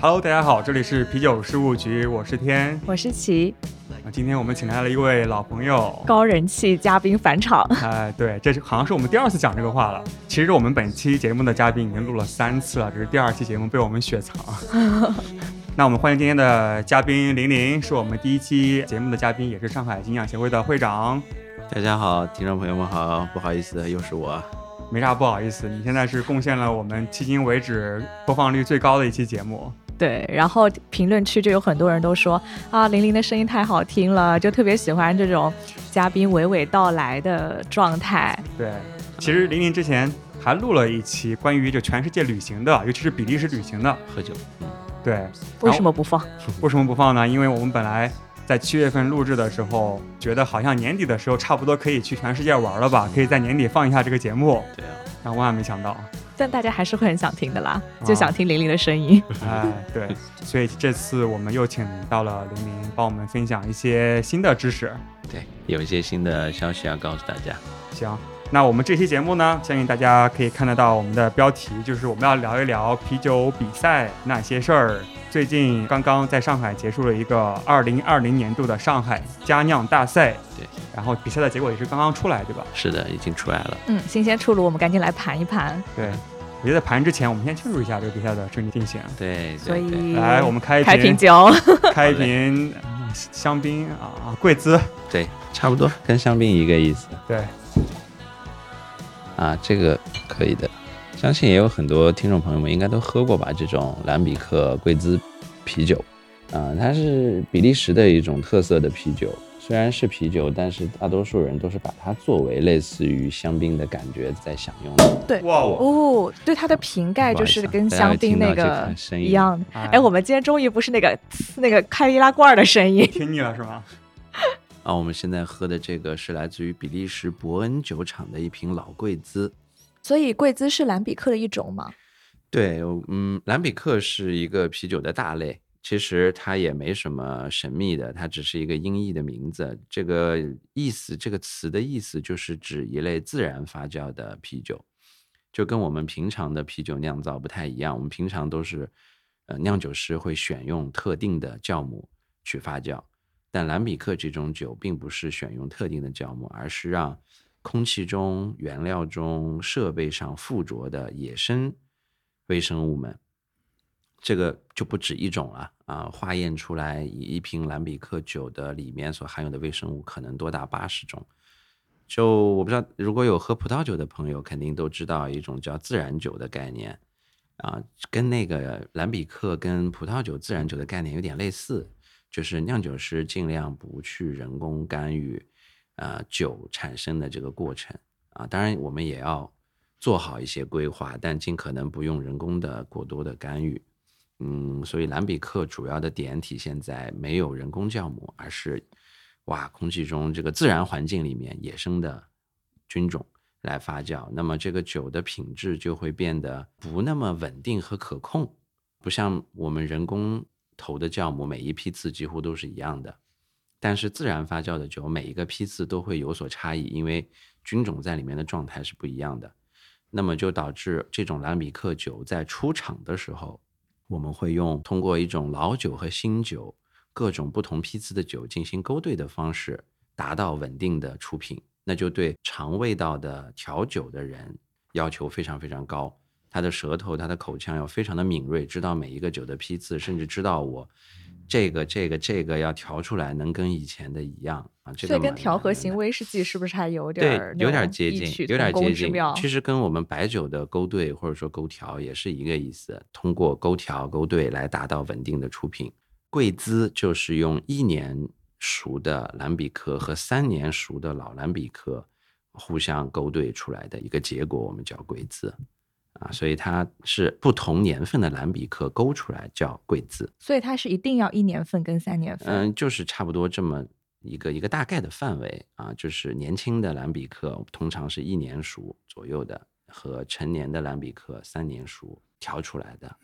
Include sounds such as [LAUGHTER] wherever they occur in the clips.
Hello，大家好，这里是啤酒事务局，我是天。我是齐，啊今天我们请来了一位老朋友，高人气嘉宾返场。[LAUGHS] 哎，对，这是好像是我们第二次讲这个话了。其实我们本期节目的嘉宾已经录了三次了，这是第二期节目被我们雪藏。[LAUGHS] 那我们欢迎今天的嘉宾玲玲，是我们第一期节目的嘉宾，也是上海营养协会的会长。大家好，听众朋友们好，不好意思，又是我。没啥不好意思，你现在是贡献了我们迄今为止播放率最高的一期节目。对，然后评论区就有很多人都说啊，玲玲的声音太好听了，就特别喜欢这种嘉宾娓娓道来的状态。对，其实玲玲之前还录了一期关于就全世界旅行的，尤其是比利时旅行的。喝酒，嗯，对，为什么不放？[LAUGHS] 为什么不放呢？因为我们本来在七月份录制的时候，觉得好像年底的时候差不多可以去全世界玩了吧，可以在年底放一下这个节目。对啊，但万万没想到，但大家还是会很想听的啦，就想听玲玲的声音。[LAUGHS] 哎，对，所以这次我们又请到了玲玲，帮我们分享一些新的知识。对，有一些新的消息要告诉大家。行，那我们这期节目呢，相信大家可以看得到我们的标题，就是我们要聊一聊啤酒比赛那些事儿。最近刚刚在上海结束了一个二零二零年度的上海佳酿大赛，对，然后比赛的结果也是刚刚出来，对吧？是的，已经出来了。嗯，新鲜出炉，我们赶紧来盘一盘。对，我觉得在盘之前，我们先庆祝一下这个比赛的顺利进行。对，所对对以来，我们开一开瓶酒，[LAUGHS] 开一瓶嗯香槟啊，贵兹。对，差不多跟香槟一个意思对，啊，这个可以的。相信也有很多听众朋友们应该都喝过吧，这种兰比克贵兹啤酒，啊，它是比利时的一种特色的啤酒。虽然是啤酒，但是大多数人都是把它作为类似于香槟的感觉在享用的。对。哇哦，哦，对，它的瓶盖就是跟香槟那个声音一样的。哎哎，我们今天终于不是那个那个开易拉罐的声音。[LAUGHS] 听腻了是吗？[LAUGHS] 啊，我们现在喝的这个是来自于比利时伯恩酒厂的一瓶老贵滋。所以贵兹是兰比克的一种吗？对，嗯，兰比克是一个啤酒的大类，其实它也没什么神秘的，它只是一个音译的名字。这个意思，这个词的意思就是指一类自然发酵的啤酒，就跟我们平常的啤酒酿造不太一样。我们平常都是，呃，酿酒师会选用特定的酵母去发酵，但兰比克这种酒并不是选用特定的酵母，而是让空气中、原料中、设备上附着的野生微生物们，这个就不止一种了啊！化验出来一一瓶兰比克酒的里面所含有的微生物可能多达八十种。就我不知道，如果有喝葡萄酒的朋友，肯定都知道一种叫自然酒的概念啊，跟那个兰比克跟葡萄酒自然酒的概念有点类似，就是酿酒师尽量不去人工干预。呃酒产生的这个过程啊，当然我们也要做好一些规划，但尽可能不用人工的过多的干预。嗯，所以兰比克主要的点体现在没有人工酵母，而是哇空气中这个自然环境里面野生的菌种来发酵，那么这个酒的品质就会变得不那么稳定和可控，不像我们人工投的酵母，每一批次几乎都是一样的。但是自然发酵的酒，每一个批次都会有所差异，因为菌种在里面的状态是不一样的。那么就导致这种兰比克酒在出厂的时候，我们会用通过一种老酒和新酒各种不同批次的酒进行勾兑的方式，达到稳定的出品。那就对尝味道的调酒的人要求非常非常高，他的舌头、他的口腔要非常的敏锐，知道每一个酒的批次，甚至知道我。这个这个这个要调出来能跟以前的一样啊，这个所以跟调和型威士忌是不是还有点对儿有点接近，有点接近。其实跟我们白酒的勾兑或者说勾调也是一个意思，通过勾调勾兑来达到稳定的出品。贵兹就是用一年熟的蓝比克和三年熟的老蓝比克互相勾兑出来的一个结果，我们叫贵滋。啊，所以它是不同年份的蓝比克勾出来叫贵字。所以它是一定要一年份跟三年份。嗯，就是差不多这么一个一个大概的范围啊，就是年轻的蓝比克通常是一年熟左右的，和成年的蓝比克三年熟调出来的。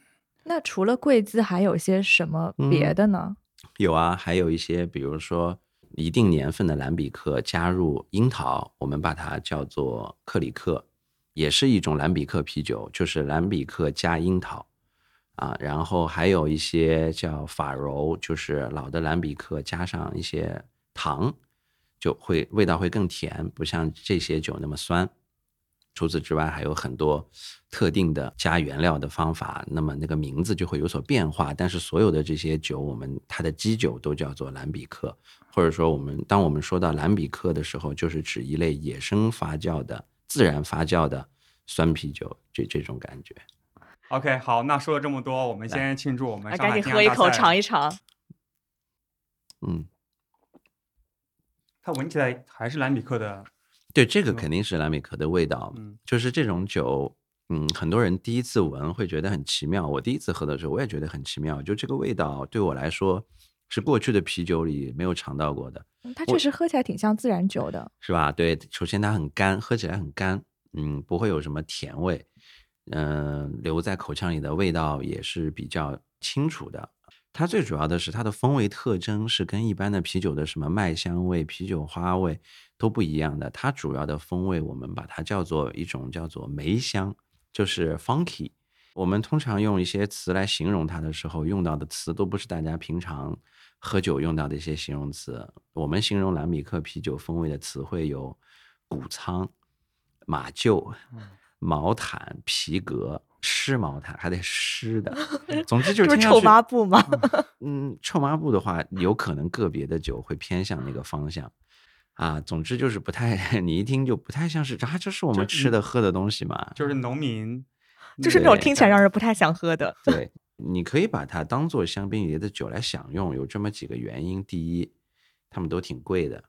那除了贵字，还有些什么别的呢？有啊，还有一些，比如说一定年份的蓝比克加入樱桃，我们把它叫做克里克，也是一种蓝比克啤酒，就是蓝比克加樱桃啊。然后还有一些叫法柔，就是老的蓝比克加上一些糖，就会味道会更甜，不像这些酒那么酸。除此之外，还有很多特定的加原料的方法，那么那个名字就会有所变化。但是所有的这些酒，我们它的基酒都叫做蓝比克，或者说我们当我们说到蓝比克的时候，就是指一类野生发酵的、自然发酵的酸啤酒，这这种感觉。OK，好，那说了这么多，我们先庆祝我们赶紧喝一口，尝一尝。嗯，它闻起来还是蓝米克的，对，这个肯定是蓝米克的味道。嗯就是这种酒，嗯，很多人第一次闻会觉得很奇妙。我第一次喝的时候，我也觉得很奇妙。就这个味道对我来说，是过去的啤酒里没有尝到过的，嗯它确实喝起来挺像自然酒的。是吧？对，首先它很干，喝起来很干，嗯，不会有什么甜味，嗯、留在口腔里的味道也是比较清楚的。它最主要的是它的风味特征是跟一般的啤酒的什么麦香味、啤酒花味都不一样的。它主要的风味我们把它叫做一种叫做梅香，就是 funky。我们通常用一些词来形容它的时候，用到的词都不是大家平常喝酒用到的一些形容词。我们形容蓝米克啤酒风味的词汇有谷仓、马厩、毛毯、皮革、湿毛毯，还得湿的。[LAUGHS] 总之就是臭抹布嘛？嗯，臭抹布的话，有可能个别的酒会偏向那个方向。啊，总之就是不太，[LAUGHS] 你一听就不太像是啊，这是我们吃的喝的东西嘛。就是农民，就是那种听起来让人不太想喝的。对，你可以把它当做香槟里的酒来享用，有这么几个原因：第一，它们都挺贵的；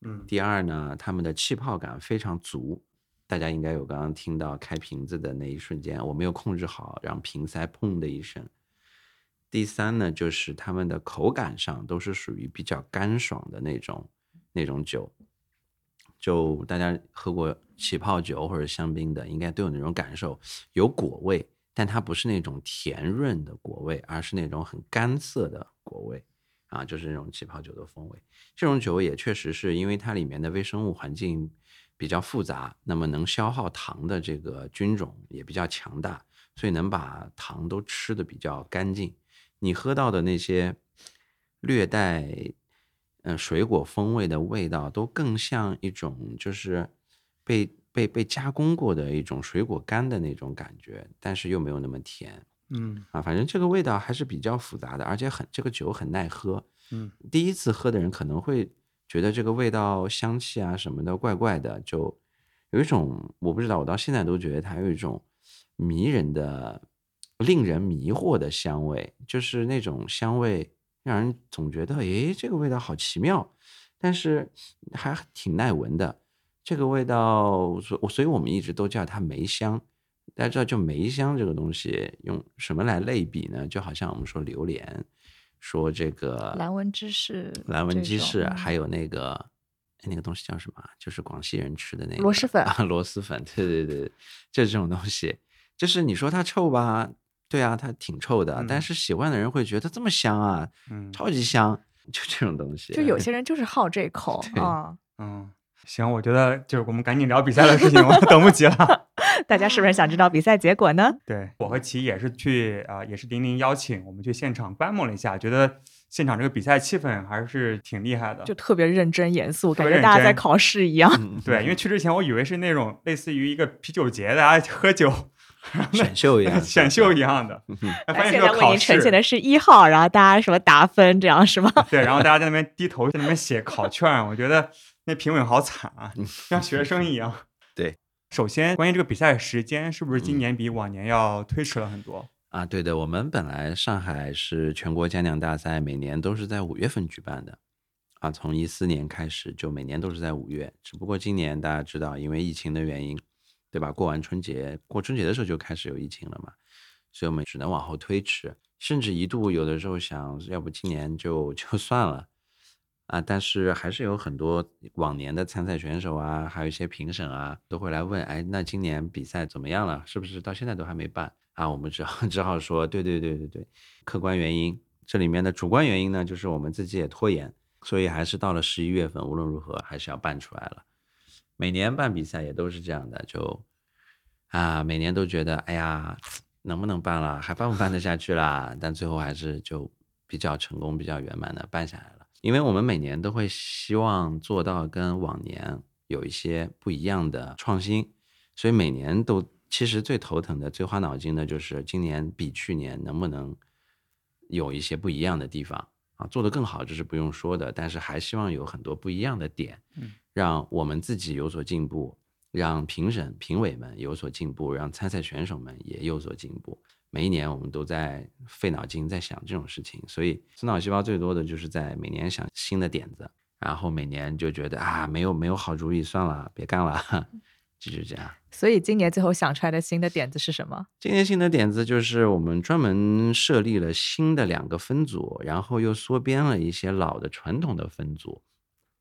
嗯第二呢，它们的气泡感非常足。大家应该有刚刚听到开瓶子的那一瞬间，我没有控制好，让瓶塞砰的一声。第三呢，就是它们的口感上都是属于比较干爽的那种那种酒。就大家喝过起泡酒或者香槟的，应该都有那种感受，有果味，但它不是那种甜润的果味，而是那种很干涩的果味啊，就是那种起泡酒的风味。这种酒也确实是因为它里面的微生物环境比较复杂，那么能消耗糖的这个菌种也比较强大，所以能把糖都吃的比较干净。你喝到的那些略带嗯、水果风味的味道，都更像一种就是被被被加工过的一种水果干的那种感觉，但是又没有那么甜嗯啊。反正这个味道还是比较复杂的，而且很这个酒很耐喝。嗯，第一次喝的人可能会觉得这个味道、香气啊什么的怪怪的，就有一种我不知道，我到现在都觉得它有一种迷人的、令人迷惑的香味，就是那种香味让人总觉得，诶，这个味道好奇妙，但是还挺耐闻的。这个味道，所所以我们一直都叫它梅香。大家知道，就梅香这个东西，用什么来类比呢？就好像我们说榴莲，说这个蓝纹芝士蓝纹这种鸡翅，嗯还有那个哎那个东西叫什么啊？就是广西人吃的那个螺蛳粉啊，[LAUGHS] 螺蛳粉，对对对，就这种东西，就是你说它臭吧，对啊，它挺臭的，但嗯是喜欢的人会觉得这么香啊，嗯超级香，就这种东西。就有 [LAUGHS] 些人就是好这口啊。嗯，行，我觉得就是我们赶紧聊比赛的事情，我等不及了。[LAUGHS] 大家是不是想知道比赛结果呢？[LAUGHS] 对我和齐也是去啊、也是玲玲邀请我们去现场观摩了一下，觉得现场这个比赛气氛还是挺厉害的。就特别认真严肃，感觉大家在考试一样。嗯对，因为去之前我以为是那种类似于一个啤酒节，大家喝酒选秀一样，[LAUGHS] 选秀一样的，哎发现考呈现的是一号，然后大家什么打分这样是吗？对，然后大家在那边低头，在那边写考卷，我觉得那评委好惨啊，像学生一样。[LAUGHS] 对，首先关于这个比赛时间，是不是今嗯年比往年要推迟了很多？啊，对的，我们本来上海是全国嘉奖大赛，每年都是在五月份举办的，啊，从一四年开始就每年都是在五月，只不过今年大家知道，因为疫情的原因，对吧？过完春节，过春节的时候就开始有疫情了嘛，所以我们只能往后推迟，甚至一度有的时候想，要不今年就就算了，啊，但是还是有很多往年的参赛选手啊，还有一些评审啊，都会来问，哎，那今年比赛怎么样了？是不是到现在都还没办啊？我们只好 [LAUGHS] 只好说，对对对对对，客观原因，这里面的主观原因呢，就是我们自己也拖延，所以还是到了十一月份，无论如何还是要办出来了。每年办比赛也都是这样的，就啊，每年都觉得，哎呀，能不能办了，还办不办得下去啦？但最后还是就比较成功、比较圆满的办下来。因为我们每年都会希望做到跟往年有一些不一样的创新，所以每年都其实最头疼的、最花脑筋的就是今年比去年能不能有一些不一样的地方啊，做得更好这是不用说的，但是还希望有很多不一样的点，让我们自己有所进步，让评审、评委们有所进步，让参赛选手们也有所进步。每一年我们都在费脑筋在想这种事情，所以死脑细胞最多的就是在每年想新的点子，然后每年就觉得啊没有没有好主意，算了，别干了，[LAUGHS] 就是这样。所以今年最后想出来的新的点子是什么？今年新的点子就是我们专门设立了新的两个分组，然后又缩编了一些老的传统的分组。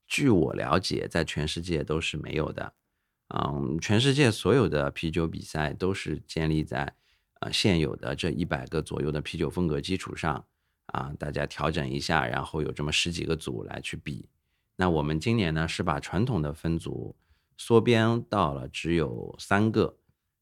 据我了解，在全世界都是没有的。嗯，全世界所有的啤酒比赛都是建立在。啊，现有的这一百个左右的啤酒风格基础上，啊，大家调整一下，然后有这么十几个组来去比。那我们今年呢，是把传统的分组缩编到了只有三个，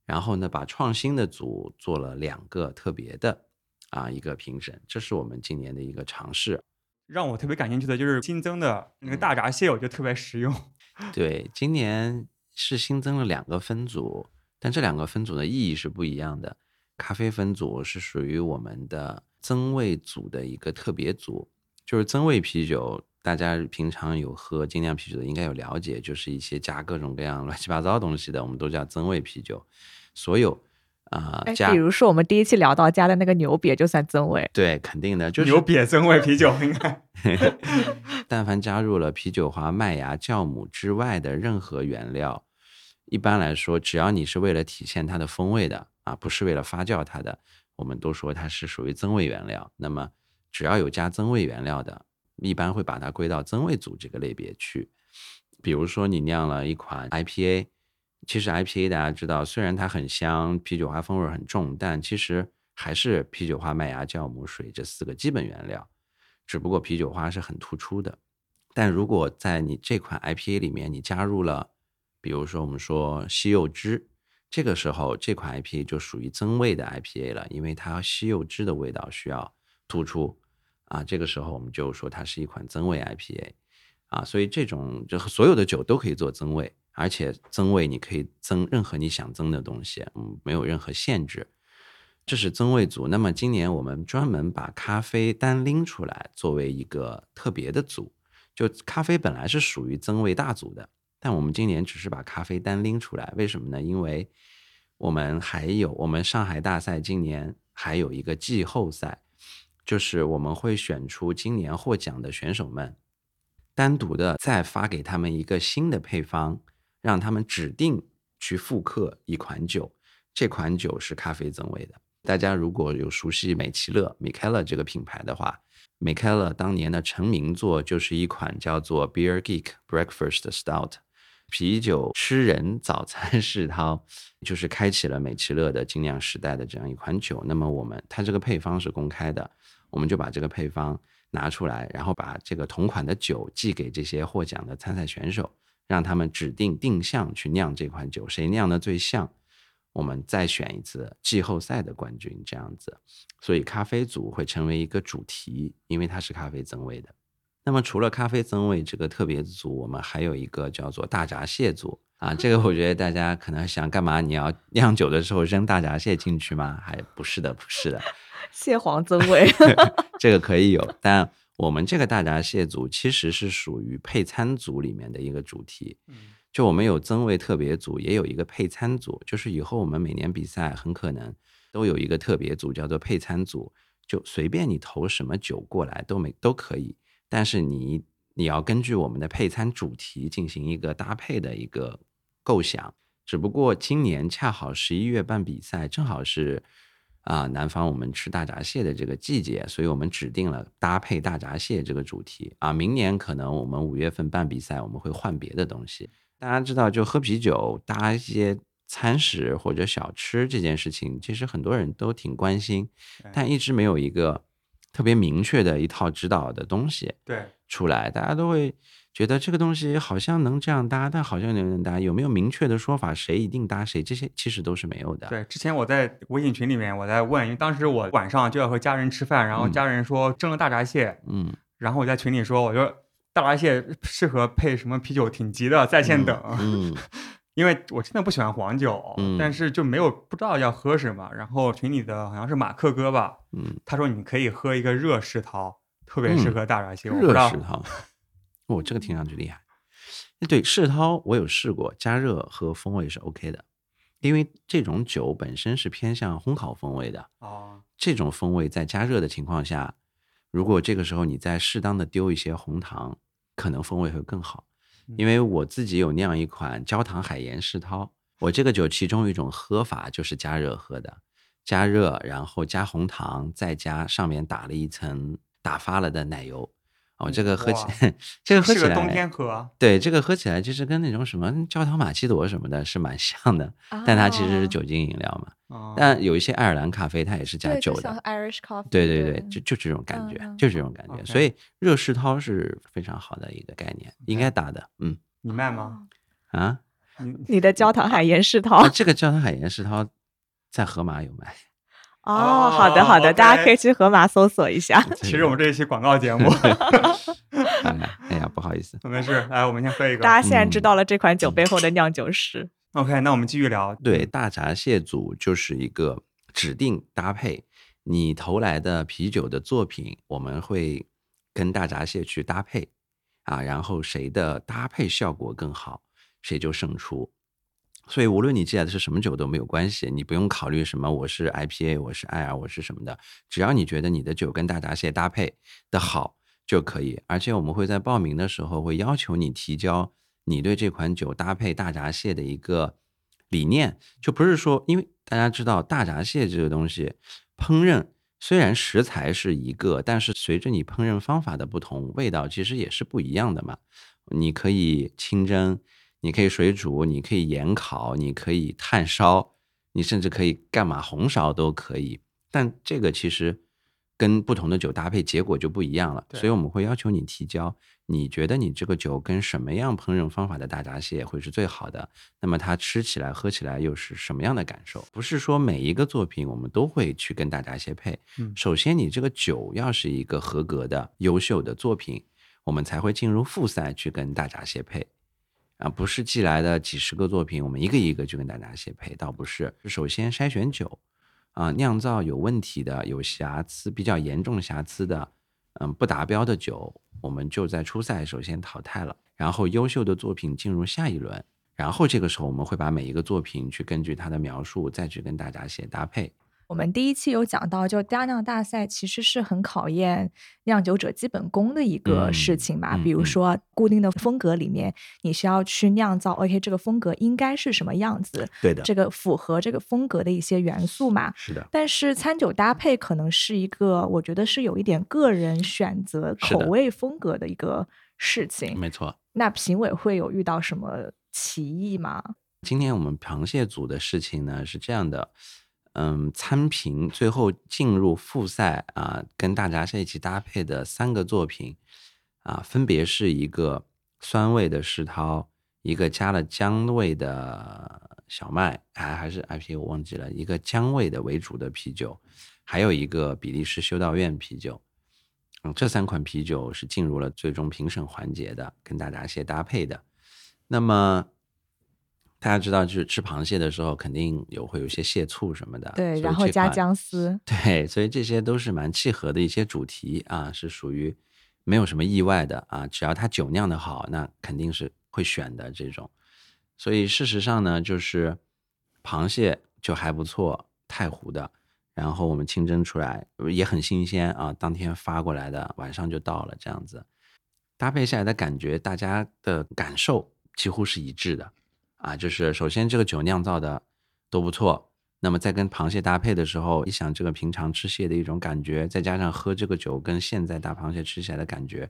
然后呢，把创新的组做了两个特别的啊一个评审，这是我们今年的一个尝试。让我特别感兴趣的就是新增的那个大闸蟹，我觉得特别实用。[LAUGHS] 对，今年是新增了两个分组，但这两个分组的意义是不一样的。咖啡分组是属于我们的增味组的一个特别组，就是增味啤酒。大家平常有喝精酿啤酒的，应该有了解，就是一些加各种各样乱七八糟东西的，我们都叫增味啤酒。所有啊，加比如说我们第一期聊到加的那个牛瘪就算增味，对，肯定的，就是牛瘪增味啤酒应该。[LAUGHS] 但凡加入了啤酒花、麦芽、酵母之外的任何原料，一般来说，只要你是为了体现它的风味的。啊，不是为了发酵它的，我们都说它是属于增味原料。那么，只要有加增味原料的，一般会把它归到增味组这个类别去。比如说，你酿了一款 IPA，其实 IPA 大家知道，虽然它很香，啤酒花风味很重，但其实还是啤酒花、麦芽、酵母、水这四个基本原料，只不过啤酒花是很突出的。但如果在你这款 IPA 里面，你加入了，比如说我们说西柚汁。这个时候，这款 IPA 就属于增味的 IPA 了，因为它西柚汁的味道需要突出啊。这个时候，我们就说它是一款增味 IPA 啊。所以，这种就所有的酒都可以做增味，而且增味你可以增任何你想增的东西，嗯，没有任何限制。这是增味组。那么，今年我们专门把咖啡单拎出来作为一个特别的组。就咖啡本来是属于增味大组的。但我们今年只是把咖啡单拎出来，为什么呢？因为我们还有我们上海大赛今年还有一个季后赛，就是我们会选出今年获奖的选手们，单独的再发给他们一个新的配方，让他们指定去复刻一款酒，这款酒是咖啡增味的。大家如果有熟悉美其乐 （Mikela） 这个品牌的话，Mikela 当年的成名作就是一款叫做 Beer Geek Breakfast Stout。啤酒吃人早餐 [LAUGHS] 世涛，就是开启了美其乐的精酿时代的这样一款酒。那么我们它这个配方是公开的，我们就把这个配方拿出来，然后把这个同款的酒寄给这些获奖的参赛选手，让他们指定定向去酿这款酒，谁酿的最像，我们再选一次季后赛的冠军。这样子，所以咖啡组会成为一个主题，因为它是咖啡增味的。那么除了咖啡增味这个特别组，我们还有一个叫做大闸蟹组啊。这个我觉得大家可能想干嘛？你要酿酒的时候扔大闸蟹进去吗？还不是的，不是的。[LAUGHS] 蟹黄增味，[LAUGHS] 这个可以有，但我们这个大闸蟹组其实是属于配餐组里面的一个主题。就我们有增味特别组，也有一个配餐组。就是以后我们每年比赛很可能都有一个特别组，叫做配餐组，就随便你投什么酒过来都没都可以。但是你你要根据我们的配餐主题进行一个搭配的一个构想，只不过今年恰好十一月办比赛，正好是啊，南方我们吃大闸蟹的这个季节，所以我们指定了搭配大闸蟹这个主题啊。明年可能我们五月份办比赛，我们会换别的东西。大家知道，就喝啤酒搭一些餐食或者小吃这件事情，其实很多人都挺关心，但一直没有一个特别明确的一套指导的东西对，出来，大家都会。觉得这个东西好像能这样搭，但好像有点搭，有没有明确的说法？谁一定搭谁？这些其实都是没有的。对，之前我在微信群里面我在问，因为当时我晚上就要和家人吃饭，然后家人说蒸了大闸蟹，嗯，然后我在群里说，我说大闸蟹适合配什么啤酒，挺急的，在线等。嗯，[LAUGHS] 因为我真的不喜欢黄酒，嗯但是就没有不知道要喝什么。然后群里的好像是马克哥吧，嗯，他说你可以喝一个热世涛，特别适合大闸蟹。热道世涛，哦，这个听上去厉害。对，世涛我有试过，加热和风味是 OK 的，因为这种酒本身是偏向烘烤风味的，哦，这种风味在加热的情况下，如果这个时候你再适当的丢一些红糖，可能风味会更好。因为我自己有酿一款焦糖海盐世涛，我这个酒其中一种喝法就是加热喝的，加热然后加红糖，再加上面打了一层打发了的奶油。哦，这个喝起来，[LAUGHS] 这个喝起来，冬天喝啊。对，这个喝起来就是跟那种什么焦糖玛奇朵什么的是蛮像的，但它其实是哦酒精饮料嘛。哦但有一些爱尔兰咖啡它也是加，酒的就像，Irish coffee，对对对，就就这种感觉，就这种感觉。所以热世涛是非常好的一个概念，应该打的。嗯你卖吗？啊，你 [LAUGHS] 你的焦糖海盐世涛啊，这个焦糖海盐世涛在盒马有卖。[LAUGHS] 哦，好的好的，大家可以去盒马搜索一下。[LAUGHS] 其实我们这一期广告节目，哎哎呀，不好意思，没事，来，我们先喝一个。大家现在知嗯道了这款酒背后的酿酒师。OK，那我们继续聊。对，大闸蟹组就是一个指定搭配，你投来的啤酒的作品，我们会跟大闸蟹去搭配啊，然后谁的搭配效果更好，谁就胜出。所以无论你寄来的是什么酒都没有关系，你不用考虑什么我是 IPA，我是 IR，我是什么的，只要你觉得你的酒跟大闸蟹搭配的好就可以。而且我们会在报名的时候会要求你提交你对这款酒搭配大闸蟹的一个理念，就不是说，因为大家知道大闸蟹这个东西烹饪。虽然食材是一个，但是随着你烹饪方法的不同，味道其实也是不一样的嘛。你可以清蒸，你可以水煮，你可以盐烤，你可以炭烧，你甚至可以干嘛红烧都可以。但这个其实跟不同的酒搭配，结果就不一样了。所以我们会要求你提交，你觉得你这个酒跟什么样烹饪方法的大闸蟹会是最好的？那么它吃起来、喝起来又是什么样的感受？不是说每一个作品我们都会去跟大闸蟹配。嗯首先你这个酒要是一个合格的、优秀的作品，我们才会进入复赛去跟大闸蟹配。啊，不是寄来的几十个作品，我们一个一个去跟大闸蟹配，倒不是。首先筛选酒，啊，酿造有问题的、有瑕疵、比较严重瑕疵的，嗯，不达标的酒，我们就在初赛首先淘汰了，然后优秀的作品进入下一轮，然后这个时候我们会把每一个作品去根据它的描述再去跟大家写搭配。我们第一期有讲到，就佳酿大赛其实是很考验酿酒者基本功的一个事情嘛。嗯嗯嗯比如说，固定的风格里面，你需要去酿造，OK，这个风格应该是什么样子，对的，这个符合这个风格的一些元素嘛。是的，但是餐酒搭配可能是一个，我觉得是有一点个人选择口味风格的一个事情。没错。那评委会有遇到什么歧义吗？今天我们螃蟹组的事情呢是这样的，嗯，参评最后进入复赛啊，跟大闸蟹一起搭配的三个作品啊，分别是一个酸味的世涛，一个加了姜味的小麦，还还是 IPA 我忘记了，一个姜味的为主的啤酒，还有一个比利时修道院啤酒。嗯，这三款啤酒是进入了最终评审环节的，跟大闸蟹搭配的。那么大家知道，就是吃螃蟹的时候，肯定有会有一些蟹醋什么的，对，然后加姜丝，对，所以这些都是蛮契合的一些主题啊，是属于没有什么意外的啊。只要它酒酿的好，那肯定是会选的这种。所以事实上呢，就是螃蟹就还不错，太湖的，然后我们清蒸出来也很新鲜啊，当天发过来的，晚上就到了这样子。搭配下来的感觉，大家的感受几乎是一致的啊。就是首先这个酒酿造的都不错那么在跟螃蟹搭配的时候，一想这个平常吃蟹的一种感觉，再加上喝这个酒跟现在大螃蟹吃起来的感觉，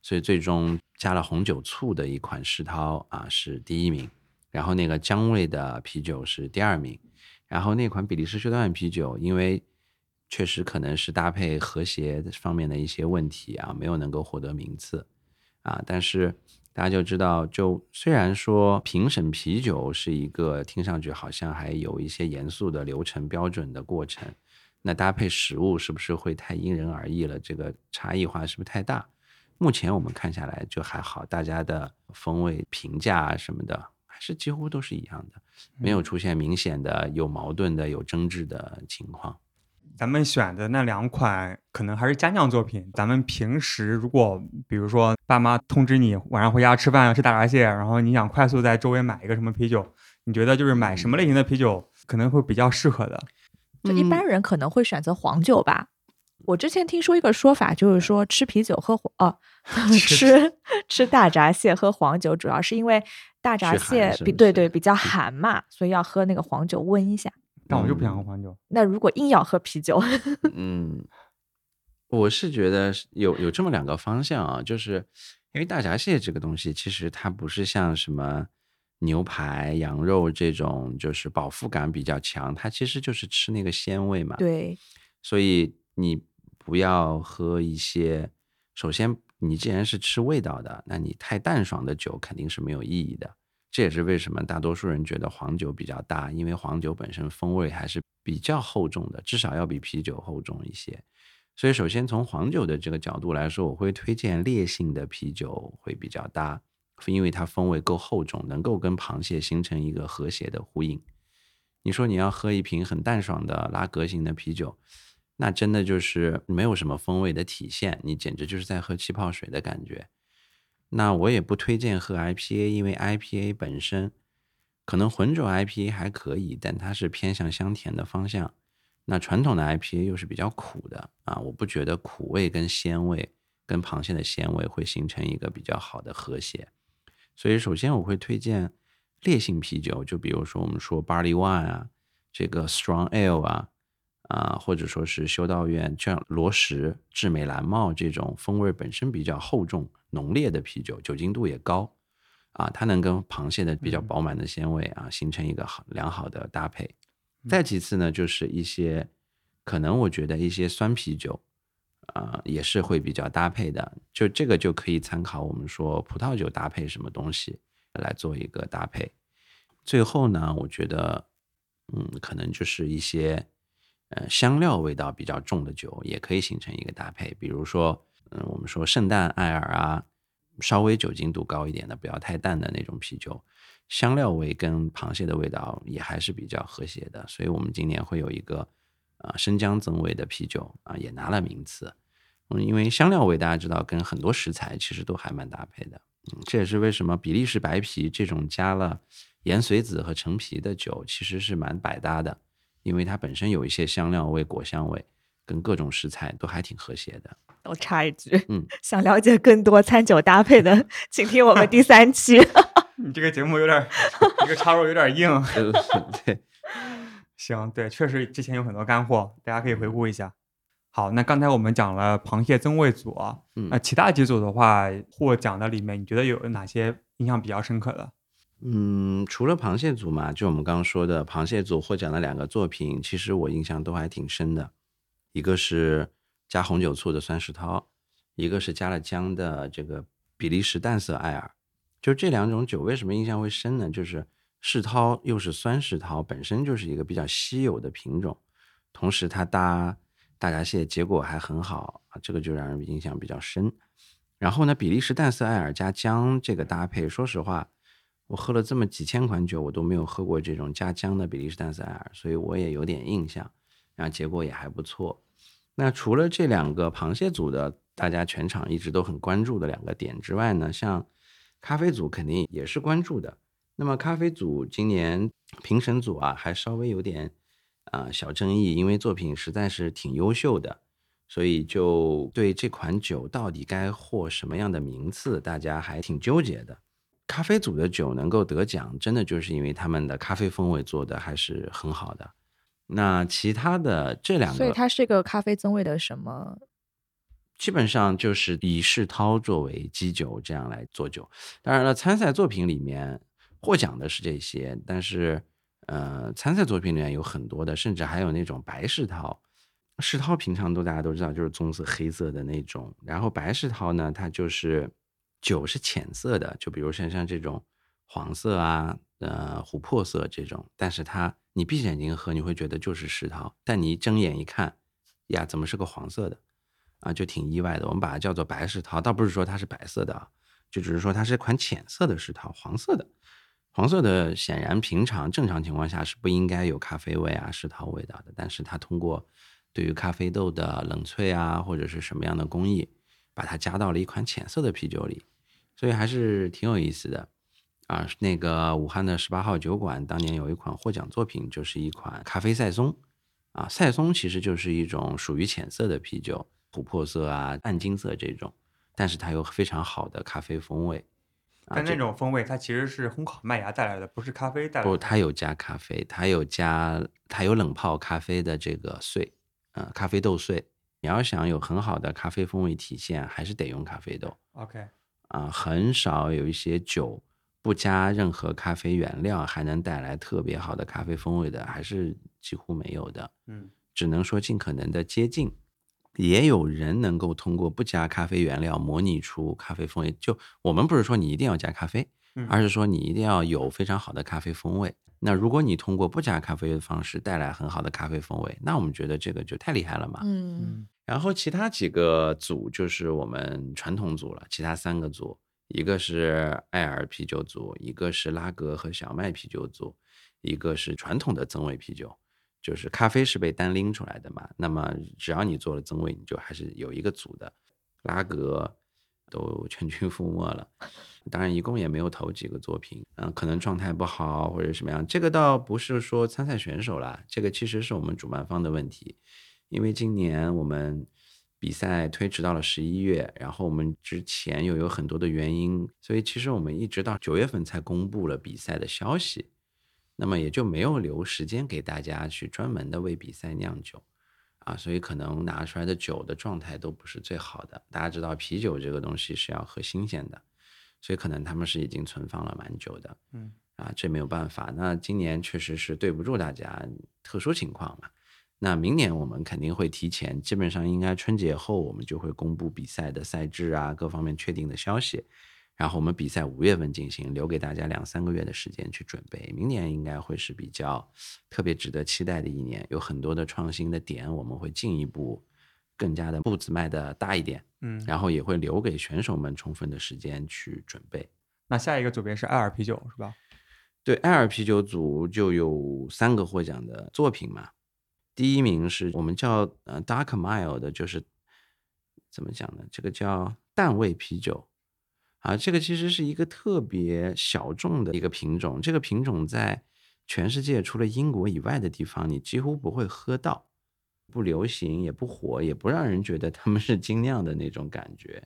所以最终加了红酒醋的一款世涛啊是第一名，然后那个姜味的啤酒是第二名，然后那款比利时修道院啤酒，因为确实可能是搭配和谐方面的一些问题啊，没有能够获得名次啊，但是。大家就知道，就虽然说评审啤酒是一个听上去好像还有一些严肃的流程标准的过程，那搭配食物是不是会太因人而异了？这个差异化是不是太大？目前我们看下来就还好，大家的风味评价啊什么的还是几乎都是一样的，没有出现明显的有矛盾的、有争执的情况。咱们选的那两款可能还是家酿作品。咱们平时如果比如说爸妈通知你晚上回家吃饭要吃大闸蟹，然后你想快速在周围买一个什么啤酒，你觉得就是买什么类型的啤酒可能会比较适合的？就一般人可能会选择黄酒吧。我之前听说一个说法，就是说吃啤酒喝黄哦，[LAUGHS] 吃吃大闸蟹喝黄酒，主要是因为大闸蟹比对对比较寒嘛，所以要喝那个黄酒温一下。但我就不想喝黄酒。那如果硬要喝啤酒，[LAUGHS] 嗯，我是觉得有有这么两个方向啊，就是因为大闸蟹这个东西，其实它不是像什么牛排、羊肉这种，就是饱腹感比较强，它其实就是吃那个鲜味嘛。对。所以你不要喝一些，首先你既然是吃味道的，那你太淡爽的酒肯定是没有意义的。这也是为什么大多数人觉得黄酒比较搭，因为黄酒本身风味还是比较厚重的，至少要比啤酒厚重一些。所以，首先从黄酒的这个角度来说，我会推荐烈性的啤酒会比较搭，因为它风味够厚重，能够跟螃蟹形成一个和谐的呼应。你说你要喝一瓶很淡爽的拉格型的啤酒，那真的就是没有什么风味的体现，你简直就是在喝气泡水的感觉。那我也不推荐喝 IPA，因为 IPA 本身可能浑浊 IPA 还可以，但它是偏向香甜的方向。那传统的 IPA 又是比较苦的啊，我不觉得苦味跟鲜味跟螃蟹的鲜味会形成一个比较好的和谐。所以首先我会推荐烈性啤酒，就比如说我们说 Barley Wine 啊，这个 Strong Ale 啊。啊，或者说是修道院，像罗什、智美蓝帽这种风味本身比较厚重、浓烈的啤酒，酒精度也高，啊，它能跟螃蟹的比较饱满的鲜味啊形成一个好良好的搭配。再其次呢，就是一些可能我觉得一些酸啤酒，啊，也是会比较搭配的。就这个就可以参考我们说葡萄酒搭配什么东西来做一个搭配。最后呢，我觉得，嗯，可能就是一些。呃，香料味道比较重的酒也可以形成一个搭配，比如说，嗯，我们说圣诞艾尔啊，稍微酒精度高一点的，不要太淡的那种啤酒，香料味跟螃蟹的味道也还是比较和谐的。所以，我们今年会有一个啊生姜增味的啤酒啊，也拿了名次。嗯，因为香料味大家知道跟很多食材其实都还蛮搭配的。嗯，这也是为什么比利时白啤这种加了盐水子和陈皮的酒其实是蛮百搭的。因为它本身有一些香料味、果香味，跟各种食材都还挺和谐的。我插一句，嗯，想了解更多餐酒搭配的，[LAUGHS] 请听我们第三期。[LAUGHS] 你这个节目有点，这个插入有点硬。[LAUGHS] 对，行，对，确实之前有很多干货，大家可以回顾一下。好，那刚才我们讲了螃蟹增味组，那其他几组的话，获奖的里面，你觉得有哪些印象比较深刻的？嗯，除了螃蟹组嘛，就我们刚刚说的螃蟹组获奖的两个作品，其实我印象都还挺深的。一个是加红酒醋的酸石涛，一个是加了姜的这个比利时淡色艾尔。就这两种酒为什么印象会深呢？就是世涛又是酸世涛，本身就是一个比较稀有的品种，同时它搭大闸蟹结果还很好，这个就让人印象比较深。然后呢，比利时淡色艾尔加姜这个搭配，说实话。我喝了这么几千款酒，我都没有喝过这种加姜的比利时淡色艾尔，所以我也有点印象，然后结果也还不错。那除了这两个螃蟹组的，大家全场一直都很关注的两个点之外呢，像咖啡组肯定也是关注的。那么咖啡组今年评审组啊，还稍微有点啊小争议，因为作品实在是挺优秀的，所以就对这款酒到底该获什么样的名次，大家还挺纠结的。咖啡组的酒能够得奖，真的就是因为他们的咖啡风味做的还是很好的。那其他的这两个，所以它是个咖啡增味的什么？基本上就是以世涛作为基酒这样来做酒。当然了，参赛作品里面获奖的是这些，但是呃，参赛作品里面有很多的，甚至还有那种白世涛。世涛平常都大家都知道，就是棕色、黑色的那种。然后白世涛呢，它就是酒是浅色的，就比如像像这种黄色啊、呃琥珀色这种。但是它你闭着眼睛喝，你会觉得就是世涛，但你一睁眼一看，呀，怎么是个黄色的？啊，就挺意外的。我们把它叫做白世涛，倒不是说它是白色的，就只是说它是款浅色的世涛，黄色的。黄色的显然平常正常情况下是不应该有咖啡味啊、世涛味道的，但是它通过对于咖啡豆的冷萃啊，或者是什么样的工艺，把它加到了一款浅色的啤酒里，所以还是挺有意思的啊。那个武汉的十八号酒馆当年有一款获奖作品，就是一款咖啡赛松啊。赛松其实就是一种属于浅色的啤酒，琥珀色啊、暗金色这种，但是它有非常好的咖啡风味。但那种风味它其实是烘烤麦芽带来的，不是咖啡带来的。不，它有加咖啡，它有加，它有冷泡咖啡的这个碎。呃，咖啡豆碎，你要想有很好的咖啡风味体现，还是得用咖啡豆。OK，啊，很少有一些酒不加任何咖啡原料还能带来特别好的咖啡风味的，还是几乎没有的。嗯，只能说尽可能的接近。也有人能够通过不加咖啡原料模拟出咖啡风味。就我们不是说你一定要加咖啡，而是说你一定要有非常好的咖啡风味。那如果你通过不加咖啡的方式带来很好的咖啡风味，那我们觉得这个就太厉害了嘛。嗯，然后其他几个组就是我们传统组了，其他三个组，一个是艾尔啤酒组，一个是拉格和小麦啤酒组，一个是传统的增味啤酒，就是咖啡是被单拎出来的嘛。那么只要你做了增味，你就还是有一个组的。拉格都全军覆没了。当然，一共也没有投几个作品，嗯，可能状态不好或者什么样，这个倒不是说参赛选手啦，这个其实是我们主办方的问题，因为今年我们比赛推迟到了十一月，然后我们之前又有很多的原因，所以其实我们一直到九月份才公布了比赛的消息，那么也就没有留时间给大家去专门的为比赛酿酒，啊，所以可能拿出来的酒的状态都不是最好的。大家知道啤酒这个东西是要喝新鲜的。所以可能他们是已经存放了蛮久的，嗯啊，这没有办法。那今年确实是对不住大家，特殊情况嘛。那明年我们肯定会提前，基本上应该春节后我们就会公布比赛的赛制啊，各方面确定的消息。然后我们比赛五月份进行，留给大家两三个月的时间去准备。明年应该会是比较特别值得期待的一年，有很多的创新的点，我们会进一步。更加的步子迈的大一点，嗯，然后也会留给选手们充分的时间去准备。那下一个组别是艾尔啤酒是吧？对，艾尔啤酒组就有三个获奖的作品嘛。第一名是我们叫呃 Dark Mile 的，就是怎么讲呢？这个叫淡味啤酒啊，这个其实是一个特别小众的一个品种，这个品种在全世界除了英国以外的地方，你几乎不会喝到。不流行也不火，也不让人觉得他们是精酿的那种感觉。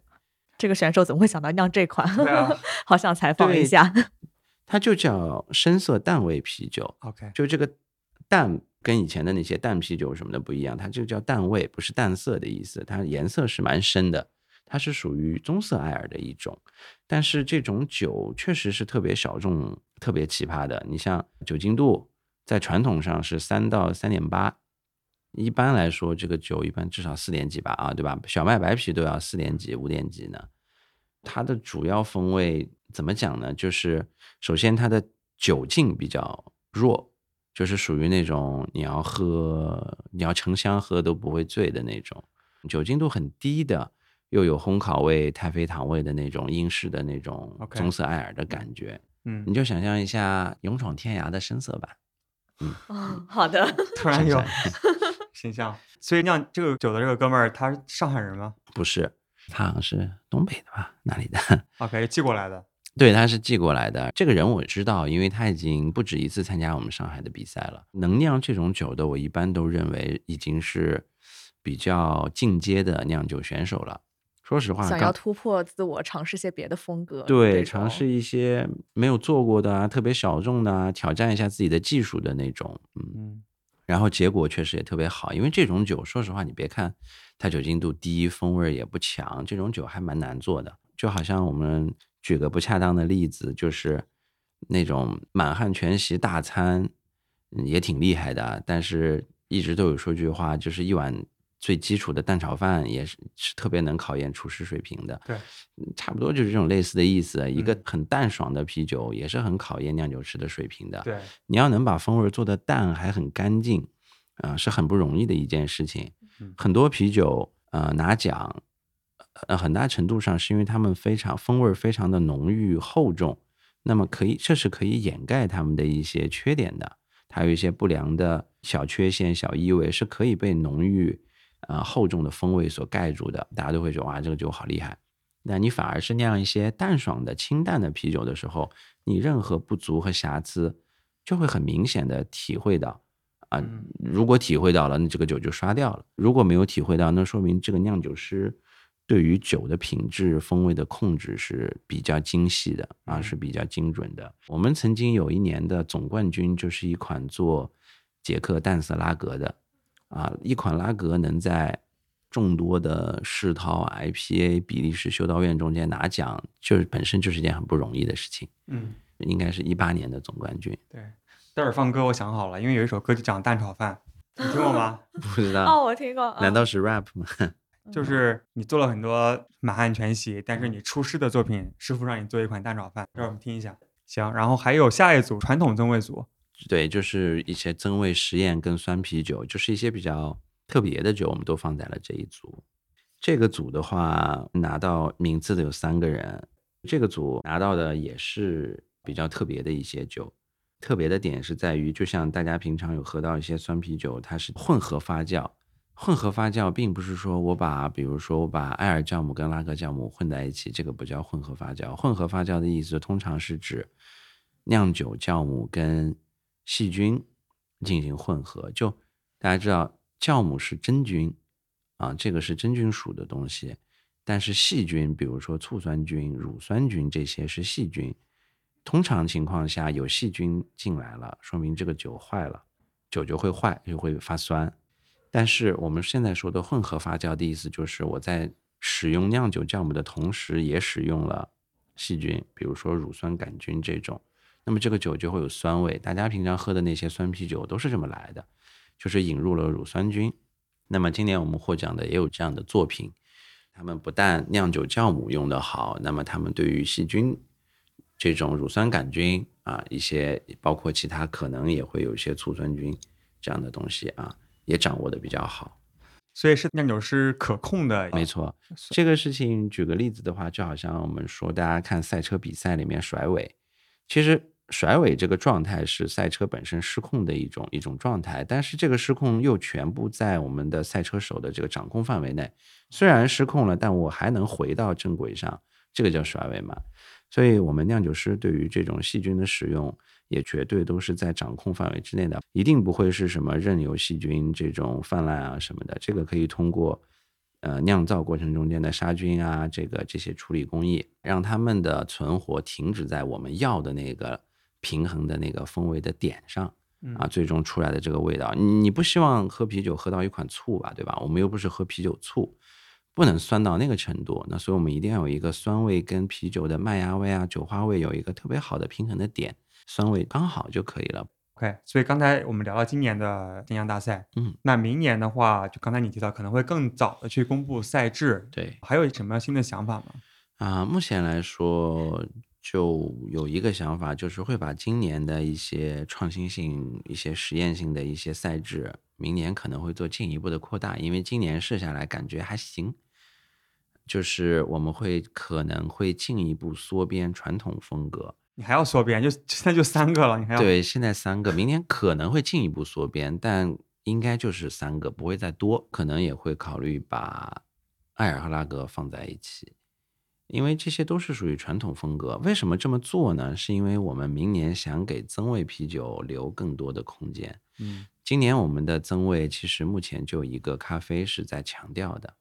这个选手怎么会想到酿这款？啊，[LAUGHS] 好想采访一下。[LAUGHS] 它就叫深色淡味啤酒。OK，就这个淡跟以前的那些淡啤酒什么的不一样，它就叫淡味，不是淡色的意思。它颜色是蛮深的，它是属于棕色艾尔的一种。但是这种酒确实是特别小众、特别奇葩的。你像酒精度，在传统上是三到三点八。一般来说，这个酒一般至少四点几吧，啊，对吧？小麦白啤都要四点几、五点几呢。它的主要风味怎么讲呢？就是首先它的酒劲比较弱，就是属于那种你要喝、你要成箱喝都不会醉的那种，酒精度很低的，又有烘烤味、太妃糖味的那种英式的那种棕色艾尔的感觉。嗯，你就想象一下勇闯天涯的深色版。嗯，哦，好的。[LAUGHS] 突然有。形象，所以酿这个酒的这个哥们儿，他是上海人吗？不是，他好像是东北的吧？哪里的？OK，寄过来的。对，他是寄过来的。这个人我知道，因为他已经不止一次参加我们上海的比赛了。能酿这种酒的，我一般都认为已经是比较进阶的酿酒选手了。说实话，想要突破自我，尝试些别的风格，对，尝试一些没有做过的啊，特别小众的啊，挑战一下自己的技术的那种，嗯。然后结果确实也特别好，因为这种酒，说实话，你别看它酒精度低，风味也不强，这种酒还蛮难做的。就好像我们举个不恰当的例子，就是那种满汉全席大餐也挺厉害的，但是一直都有说句话，就是一碗。最基础的蛋炒饭也是是特别能考验厨师水平的，对，差不多就是这种类似的意思。一个很淡爽的啤酒也是很考验酿酒师的水平的。对，你要能把风味做的淡还很干净，啊，是很不容易的一件事情。很多啤酒呃拿奖，呃很大程度上是因为它们非常风味非常的浓郁厚重，那么可以这是可以掩盖它们的一些缺点的，它有一些不良的小缺陷、小异味是可以被浓郁。呃，厚重的风味所盖住的，大家都会觉得哇，这个酒好厉害。那你反而是酿一些淡爽的、清淡的啤酒的时候，你任何不足和瑕疵就会很明显的体会到。啊，如果体会到了，那这个酒就刷掉了；如果没有体会到，那说明这个酿酒师对于酒的品质、风味的控制是比较精细的啊，是比较精准的。我们曾经有一年的总冠军就是一款做捷克淡色拉格的。啊，一款拉格能在众多的世涛、IPA、比利时修道院中间拿奖，就是本身就是一件很不容易的事情。嗯，应该是一八年的总冠军。对，待会儿放歌，我想好了，因为有一首歌就讲蛋炒饭，你听过吗？[LAUGHS] 不知道。哦，我听过。难道是 rap 吗？就是你做了很多满汉全席，但是你出师的作品，师傅让你做一款蛋炒饭，让我们听一下。行，然后还有下一组传统增味组。对，就是一些增味实验跟酸啤酒，就是一些比较特别的酒，我们都放在了这一组。这个组的话，拿到名字的有三个人，这个组拿到的也是比较特别的一些酒。特别的点是在于，就像大家平常有喝到一些酸啤酒，它是混合发酵。混合发酵并不是说我把，比如说我把艾尔酵母跟拉格酵母混在一起，这个不叫混合发酵。混合发酵的意思通常是指酿酒酵母跟细菌进行混合，就大家知道酵母是真菌啊，这个是真菌属的东西。但是细菌，比如说醋酸菌、乳酸菌这些是细菌。通常情况下，有细菌进来了，说明这个酒坏了，酒就会坏，就会发酸。但是我们现在说的混合发酵的意思，就是我在使用酿酒酵母的同时，也使用了细菌，比如说乳酸杆菌这种。那么这个酒就会有酸味，大家平常喝的那些酸啤酒都是这么来的，就是引入了乳酸菌。那么今年我们获奖的也有这样的作品，他们不但酿酒酵母用得好，那么他们对于细菌这种乳酸杆菌啊，一些包括其他可能也会有一些醋酸菌这样的东西啊，也掌握的比较好。所以是酿酒师可控的，没错。这个事情举个例子的话，就好像我们说大家看赛车比赛里面甩尾，其实。甩尾这个状态是赛车本身失控的一种一种状态，但是这个失控又全部在我们的赛车手的这个掌控范围内。虽然失控了，但我还能回到正轨上，这个叫甩尾嘛。所以，我们酿酒师对于这种细菌的使用，也绝对都是在掌控范围之内的，一定不会是什么任由细菌这种泛滥啊什么的。这个可以通过。呃，酿造过程中间的杀菌啊，这个这些处理工艺，让它们的存活停止在我们要的那个平衡的那个风味的点上啊，最终出来的这个味道，你不希望喝啤酒喝到一款醋吧，对吧？我们又不是喝啤酒醋，不能酸到那个程度。那所以我们一定要有一个酸味跟啤酒的麦芽味啊、酒花味有一个特别好的平衡的点，酸味刚好就可以了。OK，所以刚才我们聊到今年的金酿大赛，嗯，那明年的话，就刚才你提到可能会更早的去公布赛制，对，还有什么新的想法吗？啊，目前来说就有一个想法，就是会把今年的一些创新性、一些实验性的一些赛制，明年可能会做进一步的扩大，因为今年试下来感觉还行，就是我们会可能会进一步缩编传统风格。你还要缩编，就现在就三个了，你还要对，现在三个，明年可能会进一步缩编，但应该就是三个，不会再多，可能也会考虑把艾尔和拉格放在一起，因为这些都是属于传统风格。为什么这么做呢？是因为我们明年想给增味啤酒留更多的空间。嗯，今年我们的增味其实目前就一个咖啡是在强调的，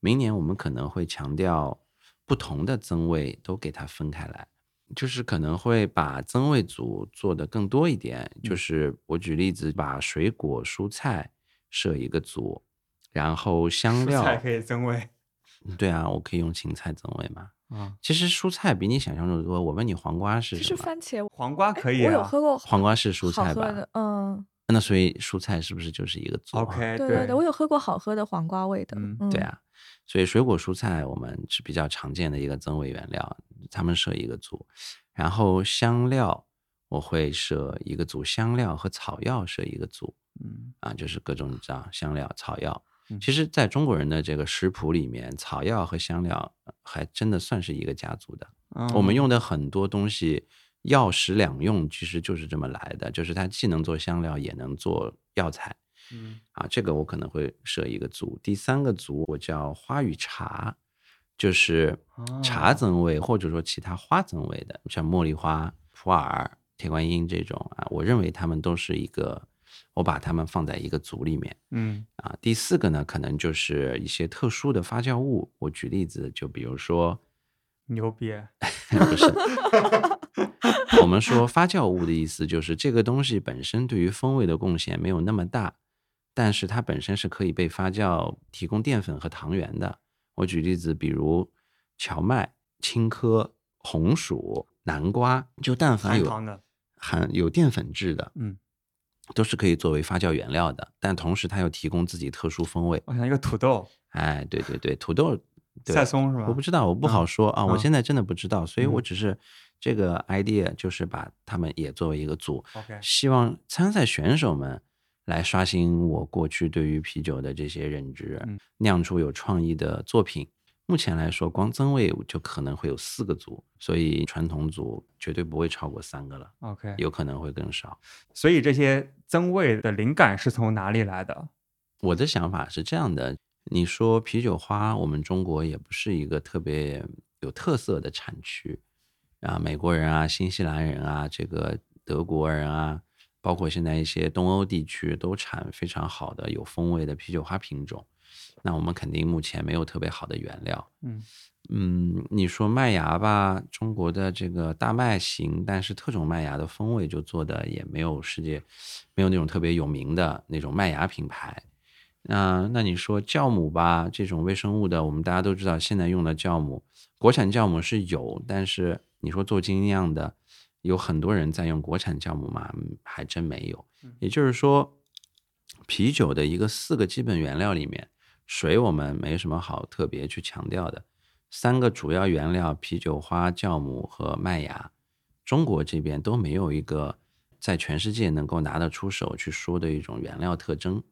明年我们可能会强调不同的增味都给它分开来。就是可能会把增味组做的更多一点。就嗯是我举例子，把水果、蔬菜设一个组，然后香料，蔬菜可以增味对啊，我可以用芹菜增味嘛。啊，其实蔬菜比你想象中的多。我问你，黄瓜是就是什么？番茄，黄瓜可以啊。我有喝过黄瓜是蔬菜吧？嗯，那所以蔬菜是不是就是一个组啊？OK，对对对，我有喝过好喝的黄瓜味的，嗯嗯，对啊，所以水果蔬菜我们是比较常见的一个增味原料，他们设一个组，然后香料我会设一个组，香料和草药设一个组嗯啊，就是各种你知道香料、草药。嗯其实，在中国人的这个食谱里面，草药和香料呃还真的算是一个家族的。我们嗯用的很多东西，药食两用，其实就是这么来的，就是它既能做香料，也能做药材。嗯啊，这个我可能会设一个组。第三个组我叫花与茶，就是茶哦增味或者说其他花增味的，像茉莉花、普洱、铁观音这种啊，我认为它们都是一个，我把它们放在一个组里面嗯啊。第四个呢，可能就是一些特殊的发酵物。我举例子，就比如说，牛逼，[LAUGHS] 不是，我们说发酵物的意思就是这个东西本身对于风味的贡献没有那么大，但是它本身是可以被发酵提供淀粉和糖原的。我举例子，比如荞麦、青稞、红薯、南瓜，就但凡有含糖的，含有淀粉质的，嗯，都是可以作为发酵原料的。但同时它又提供自己特殊风味。我想一个土豆，哎，对对对，土豆，[LAUGHS] 对赛松是吧？我不知道，我不好说啊，我嗯现在真的不知道，所以我嗯只是这个 idea 就是把他们也作为一个组，OK，希望参赛选手们来刷新我过去对于啤酒的这些认知嗯，酿出有创意的作品。目前来说，光增味就可能会有四个组，所以传统组绝对不会超过三个了，OK，有可能会更少。所以这些增味的灵感是从哪里来的？我的想法是这样的：你说啤酒花，我们中国也不是一个特别有特色的产区啊，美国人啊、新西兰人啊、这个德国人啊，包括现在一些东欧地区都产非常好的有风味的啤酒花品种。那我们肯定目前没有特别好的原料。嗯嗯，你说麦芽吧，中国的这个大麦型，但是特种麦芽的风味就做的也没有世界没有那种特别有名的那种麦芽品牌。那那你说酵母吧，这种微生物的，我们大家都知道，现在用的酵母，国产酵母是有，但是你说做精酿的，有很多人在用国产酵母吗？嗯还真没有。也就是说，啤酒的一个四个基本原料里面，水我们没什么好特别去强调的，三个主要原料啤酒花、酵母和麦芽，中国这边都没有一个在全世界能够拿得出手去说的一种原料特征。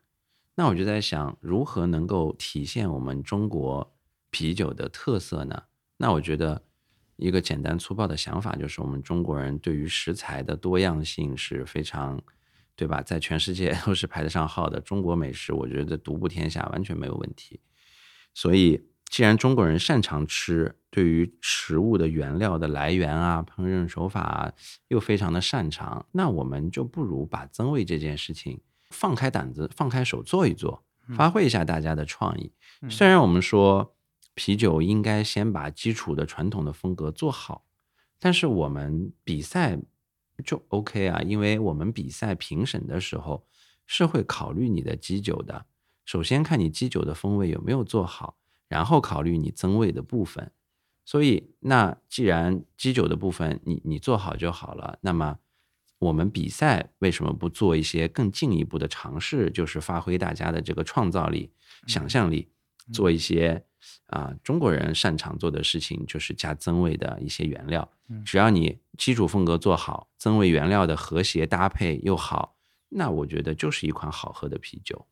那我就在想，如何能够体现我们中国啤酒的特色呢？那我觉得一个简单粗暴的想法就是，我们中国人对于食材的多样性是非常，对吧？在全世界 [LAUGHS] 都是排得上号的。中国美食，我觉得独步天下完全没有问题。所以，既然中国人擅长吃，对于食物的原料的来源啊、烹饪手法啊，又非常的擅长，那我们就不如把增味这件事情放开胆子、放开手做一做，发挥一下大家的创意。嗯虽然我们说啤酒应该先把基础的传统的风格做好，但是我们比赛就 OK 啊，因为我们比赛评审的时候是会考虑你的基酒的。首先看你基酒的风味有没有做好，然后考虑你增味的部分。所以，那既然基酒的部分你你做好就好了，那么我们比赛为什么不做一些更进一步的尝试？就是发挥大家的这个创造力、想象力，做一些啊、中国人擅长做的事情，就是加增味的一些原料。只要你基础风格做好，增味原料的和谐搭配又好，那我觉得就是一款好喝的啤酒。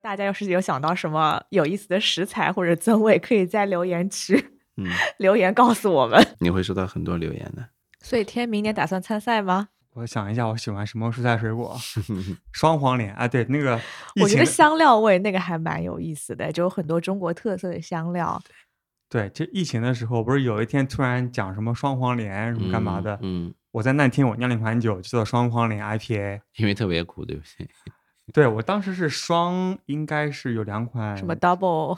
大家要是有想到什么有意思的食材或者增味，可以在留言区嗯，[LAUGHS] 留言告诉我们。你会收到很多留言的。所以天明年打算参赛吗？我想一下，我喜欢什么蔬菜水果？[LAUGHS] 双黄连啊，对，那个我觉得香料味那个还蛮有意思的，就有很多中国特色的香料。对，就疫情的时候，不是有一天突然讲什么双黄连什么干嘛的？嗯，嗯我在那天我酿了一款酒，叫做双黄连 IPA。因为特别苦，对不对？对我当时是双，应该是有两款什么 double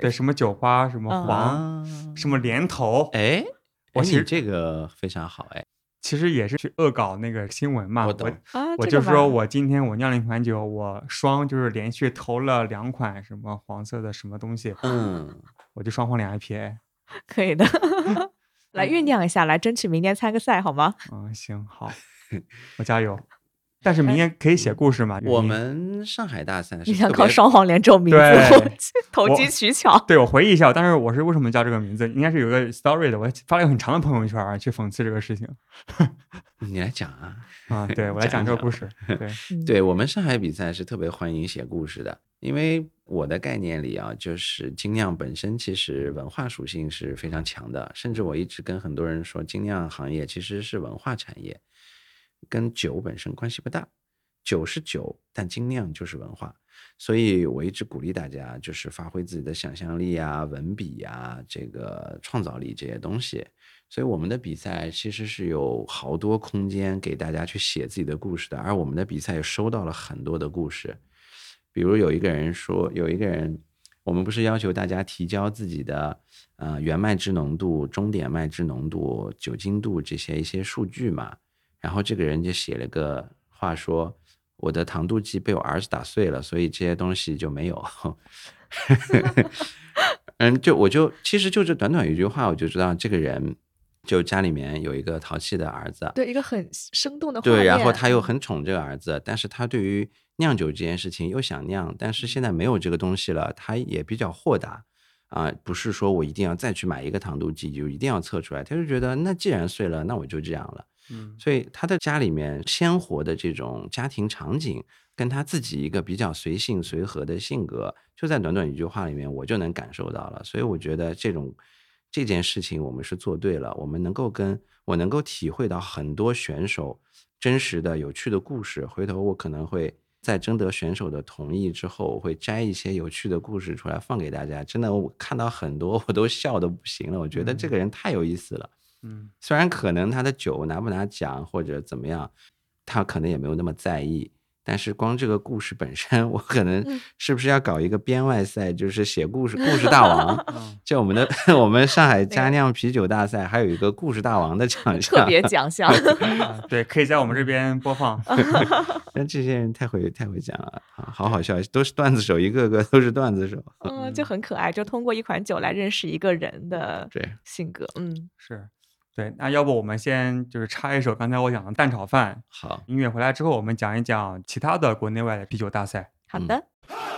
对什么酒花，什么嗯黄，啊什么莲头，哎，我其实这个非常好哎。其实也是去恶搞那个新闻嘛，我我就说我今天我酿了一款酒，我双就是连续投了两款什么黄色的什么东西，嗯，我就双黄两 IPA，可以的，[LAUGHS] 来酝酿一下，来争取明年参个赛好吗？嗯，行好，我加油。但是明年可以写故事嘛？我们上海大赛，你想靠双黄连这种名字投机取巧？对我回忆一下，当时我是为什么叫这个名字？应该是有个 story 的，我发了一个很长的朋友圈去讽刺这个事情。[LAUGHS] 你来讲啊？啊，对我来讲这个故事。[LAUGHS] 对，对我们上海比赛是特别欢迎写故事的，因为我的概念里啊，就是精酿本身其实文化属性是非常强的，甚至我一直跟很多人说，精酿行业其实是文化产业。跟酒本身关系不大，酒是酒，但精酿就是文化，所以我一直鼓励大家，就是发挥自己的想象力啊、文笔啊、这个创造力这些东西。所以我们的比赛其实是有好多空间给大家去写自己的故事的，而我们的比赛也收到了很多的故事。比如有一个人说，有一个人，我们不是要求大家提交自己的呃原麦汁浓度、终点麦汁浓度、酒精度这些一些数据嘛？然后这个人就写了个话说：“我的糖度计被我儿子打碎了，所以这些东西就没有。[LAUGHS] ”嗯，就我就其实就这短短一句话，我就知道这个人就家里面有一个淘气的儿子，对一个很生动的对，然后他又很宠这个儿子，但是他对于酿酒这件事情又想酿，但是现在没有这个东西了，他也比较豁达啊，不是说我一定要再去买一个糖度计就一定要测出来，他就觉得那既然碎了，那我就这样了。嗯，所以他的家里面鲜活的这种家庭场景，跟他自己一个比较随性随和的性格，就在短短一句话里面，我就能感受到了。所以我觉得这种这件事情我们是做对了，我们能够跟我能够体会到很多选手真实的有趣的故事。回头我可能会在征得选手的同意之后，我会摘一些有趣的故事出来放给大家。真的，我看到很多 [LAUGHS] 我都笑的不行了。我觉得这个人太有意思了。嗯，虽然可能他的酒拿不拿奖或者怎么样，他可能也没有那么在意。但是光这个故事本身，我可能是不是要搞一个编外赛，就是写故事 [LAUGHS] 故事大王？就我们的 [LAUGHS] 我们上海佳酿啤酒大赛，还有一个故事大王的奖项，特别奖项。[LAUGHS] 对，可以在我们这边播放。但这些人太会太会讲了啊，好好笑，都是段子手，一个个都是段子手。嗯，就很可爱，就通过一款酒来认识一个人的对性格。嗯，是。对，那要不我们先就是插一首刚才我讲的蛋炒饭。好，音乐回来之后，我们讲一讲其他的国内外的啤酒大赛。好的。这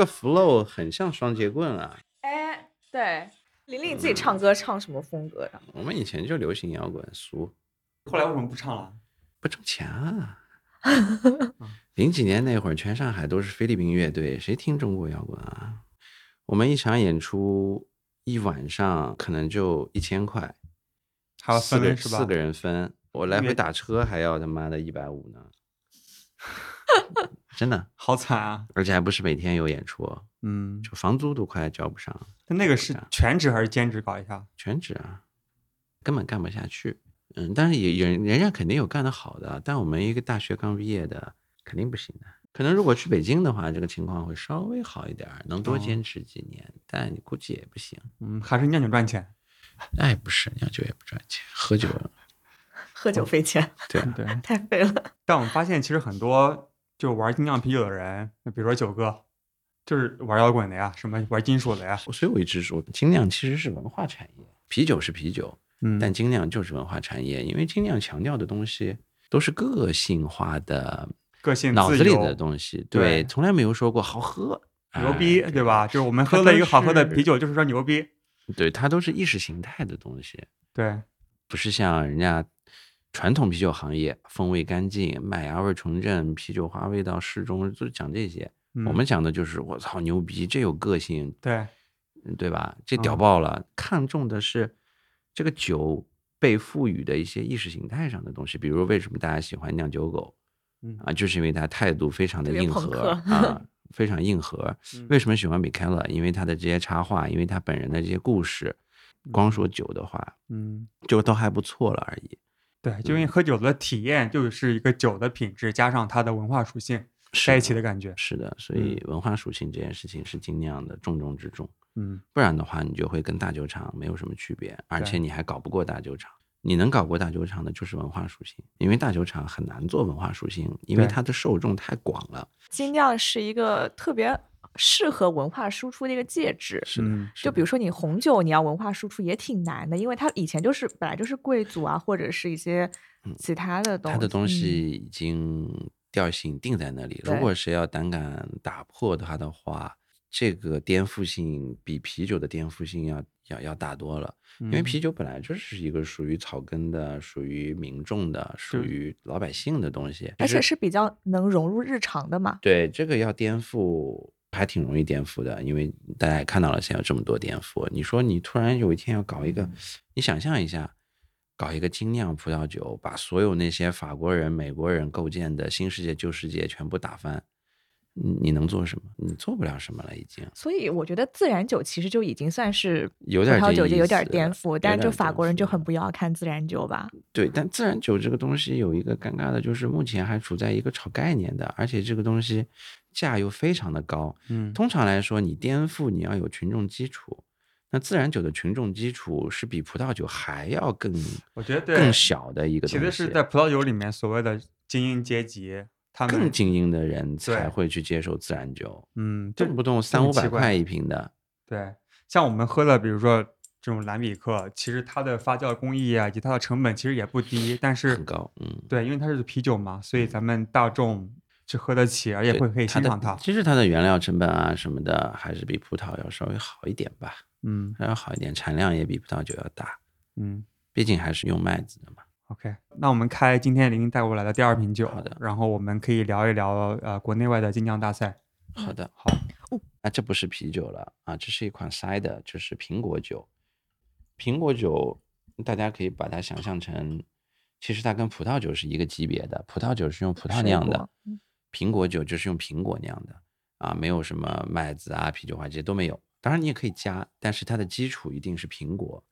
个 flow 很像双截棍啊！哎，对，玲玲自己唱歌唱什么风格呀？我们以前就流行摇滚俗，后来为什么不唱了？不挣钱啊。[LAUGHS] 零几年那会儿，全上海都是菲律宾乐队，谁听中国摇滚啊？我们一场演出一晚上可能就一千块，还要四个分是吧？四个人分，我来回打车还要他妈的一百五呢，[LAUGHS] 真的，好惨啊！而且还不是每天有演出，嗯，就房租都快交不上，那那个是全职还是兼职搞一下？全职啊，根本干不下去。嗯，但是也也人人家肯定有干得好的，但我们一个大学刚毕业的肯定不行的。可能如果去北京的话，这个情况会稍微好一点儿，能多哦坚持几年，但你估计也不行。嗯，还是酿酒赚钱。那也不是，酿酒也不赚钱，喝酒，[LAUGHS] 喝酒费钱，对啊，[LAUGHS] 对，太费了。但我们发现其实很多就玩精酿啤酒的人，比如说九哥，就是玩摇滚的呀，什么玩金属的呀，所以我一直说，精酿其实是文化产业，啤酒是啤酒，嗯，但精酿就是文化产业，因为精酿强调的东西都是个性化的、个性脑子里的东西，对对，从来没有说过好喝。牛逼，哎对吧？就是我们喝了一个好喝的啤酒，就是说牛逼。对，它都是意识形态的东西，对，不是像人家传统啤酒行业风味干净、麦芽味纯正、啤酒花味道适中，就讲这些。嗯我们讲的就是我操牛逼，这有个性，对，嗯对吧？这屌嗯爆了！看重的是这个酒被赋予的一些意识形态上的东西，比如为什么大家喜欢酿酒狗嗯啊，就是因为他态度非常的硬核啊，非常硬核。[LAUGHS] 嗯为什么喜欢米开朗？因为他的这些插画，因为他本人的这些故事。光说酒的话，嗯，就都还不错了而已。对，就因为喝酒的体验就是一个酒的品质加上它的文化属性在一起的感觉。是的，所以文化属性这件事情是精酿的重中之重。嗯，不然的话，你就会跟大酒厂没有什么区别，而且你还搞不过大酒厂。你能搞过大酒厂的，就是文化属性，因为大酒厂很难做文化属性，因为它的受众太广了。精酿是一个特别适合文化输出的一个介质。是的，嗯是的就比如说你红酒，你要文化输出也挺难的，因为它以前就是本来就是贵族啊，或者是一些其他的东西。它的东嗯西已经调性定在那里。如果谁要胆敢打破它的话，这个颠覆性比啤酒的颠覆性要要要大多了。因为嗯啤酒本来就是一个属于草根的、属于民众的、属于老百姓的东西，而且是比较能融入日常的嘛。对这个要颠覆。还挺容易颠覆的，因为大家也看到了，现在有这么多颠覆。你说你突然有一天要搞一个，你想象一下，搞一个精酿葡萄酒，把所有那些法国人、美国人构建的新世界、旧世界全部打翻，你你能做什么？你做不了什么了，已经所以我觉得自然酒其实就已经算是有点这意萄酒就有点思颠覆，但是就法国人就很不要看自然酒吧。对，但自然酒这个东西有一个尴尬的，就是目前还处在一个炒概念的，而且这个东西价又非常的高。嗯，通常来说，你颠覆你要有群众基础，那自然酒的群众基础是比葡萄酒还要更我觉得更小的一个东西。其实是在葡萄酒里面所谓的精英阶级，他们更精英的人才会去接受自然酒，嗯，动不动三五百块一瓶的。对，像我们喝的，比如说这种蓝比克，其实它的发酵工艺啊，以及它的成本其实也不低，但是很高，嗯，对，因为它是啤酒嘛，所以咱们大众是喝得起，而且会可以欣赏它。其实它的原料成本啊什么的，还是比葡萄要稍微好一点吧，嗯还要好一点，产量也比葡萄酒要大，嗯毕竟还是用麦子的嘛。，OK，那我们开今天玲玲带过来的第二瓶酒，好的然后我们可以聊一聊呃国内外的精酿大赛。好的，好，啊，这不是啤酒了啊，这是一款 cider，就是苹果酒。苹果酒大家可以把它想象成，其实它跟葡萄酒是一个级别的，葡萄酒是用葡萄酿的，嗯苹果酒就是用苹果酿的啊，没有什么麦子啊、啤酒花这些都没有。当然你也可以加，但是它的基础一定是苹果，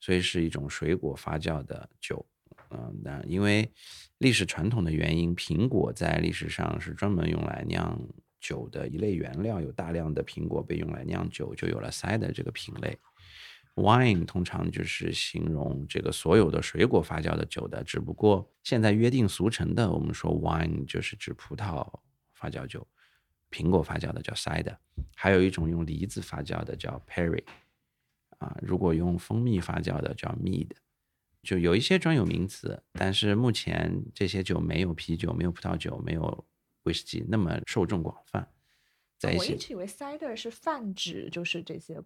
所以是一种水果发酵的酒。嗯，那因为历史传统的原因，苹果在历史上是专门用来酿酒的一类原料，有大量的苹果被用来酿酒，就有了 cider 这个品类。Wine 通常就是形容这个所有的水果发酵的酒的，只不过现在约定俗成的，我们说 wine 就是指葡萄发酵酒，苹果发酵的叫 cider，还有一种用梨子发酵的叫 perry，啊，如果用蜂蜜发酵的叫 mead，就有一些专有名词，但是目前这些酒没有啤酒、没有葡萄酒、没有威士忌那么受众广泛，在一起我一直以为 cider 是泛指就是这些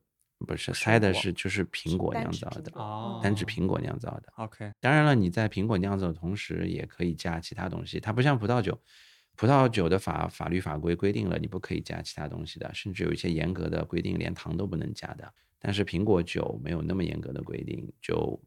不是水 cider 是就是苹果酿造的，哦单指苹果酿造的。OK，当然了，你在苹果酿造的同时，也可以加其他东西。它不像葡萄酒，葡萄酒的法法律法规规定了你不可以加其他东西的，甚至有一些严格的规定，连糖都不能加的。但是苹果酒没有那么严格的规定，就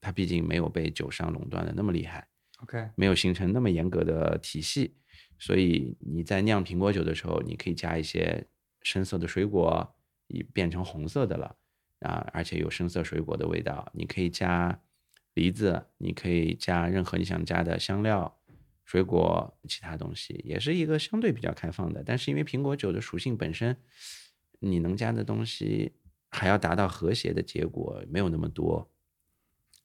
它毕竟没有被酒商垄断的那么厉害，OK，没有形成那么严格的体系，所以你在酿苹果酒的时候，你可以加一些深色的水果，已变成红色的了啊，而且有深色水果的味道。你可以加梨子，你可以加任何你想加的香料、水果、其他东西，也是一个相对比较开放的。但是因为苹果酒的属性本身，你能加的东西还要达到和谐的结果，没有那么多。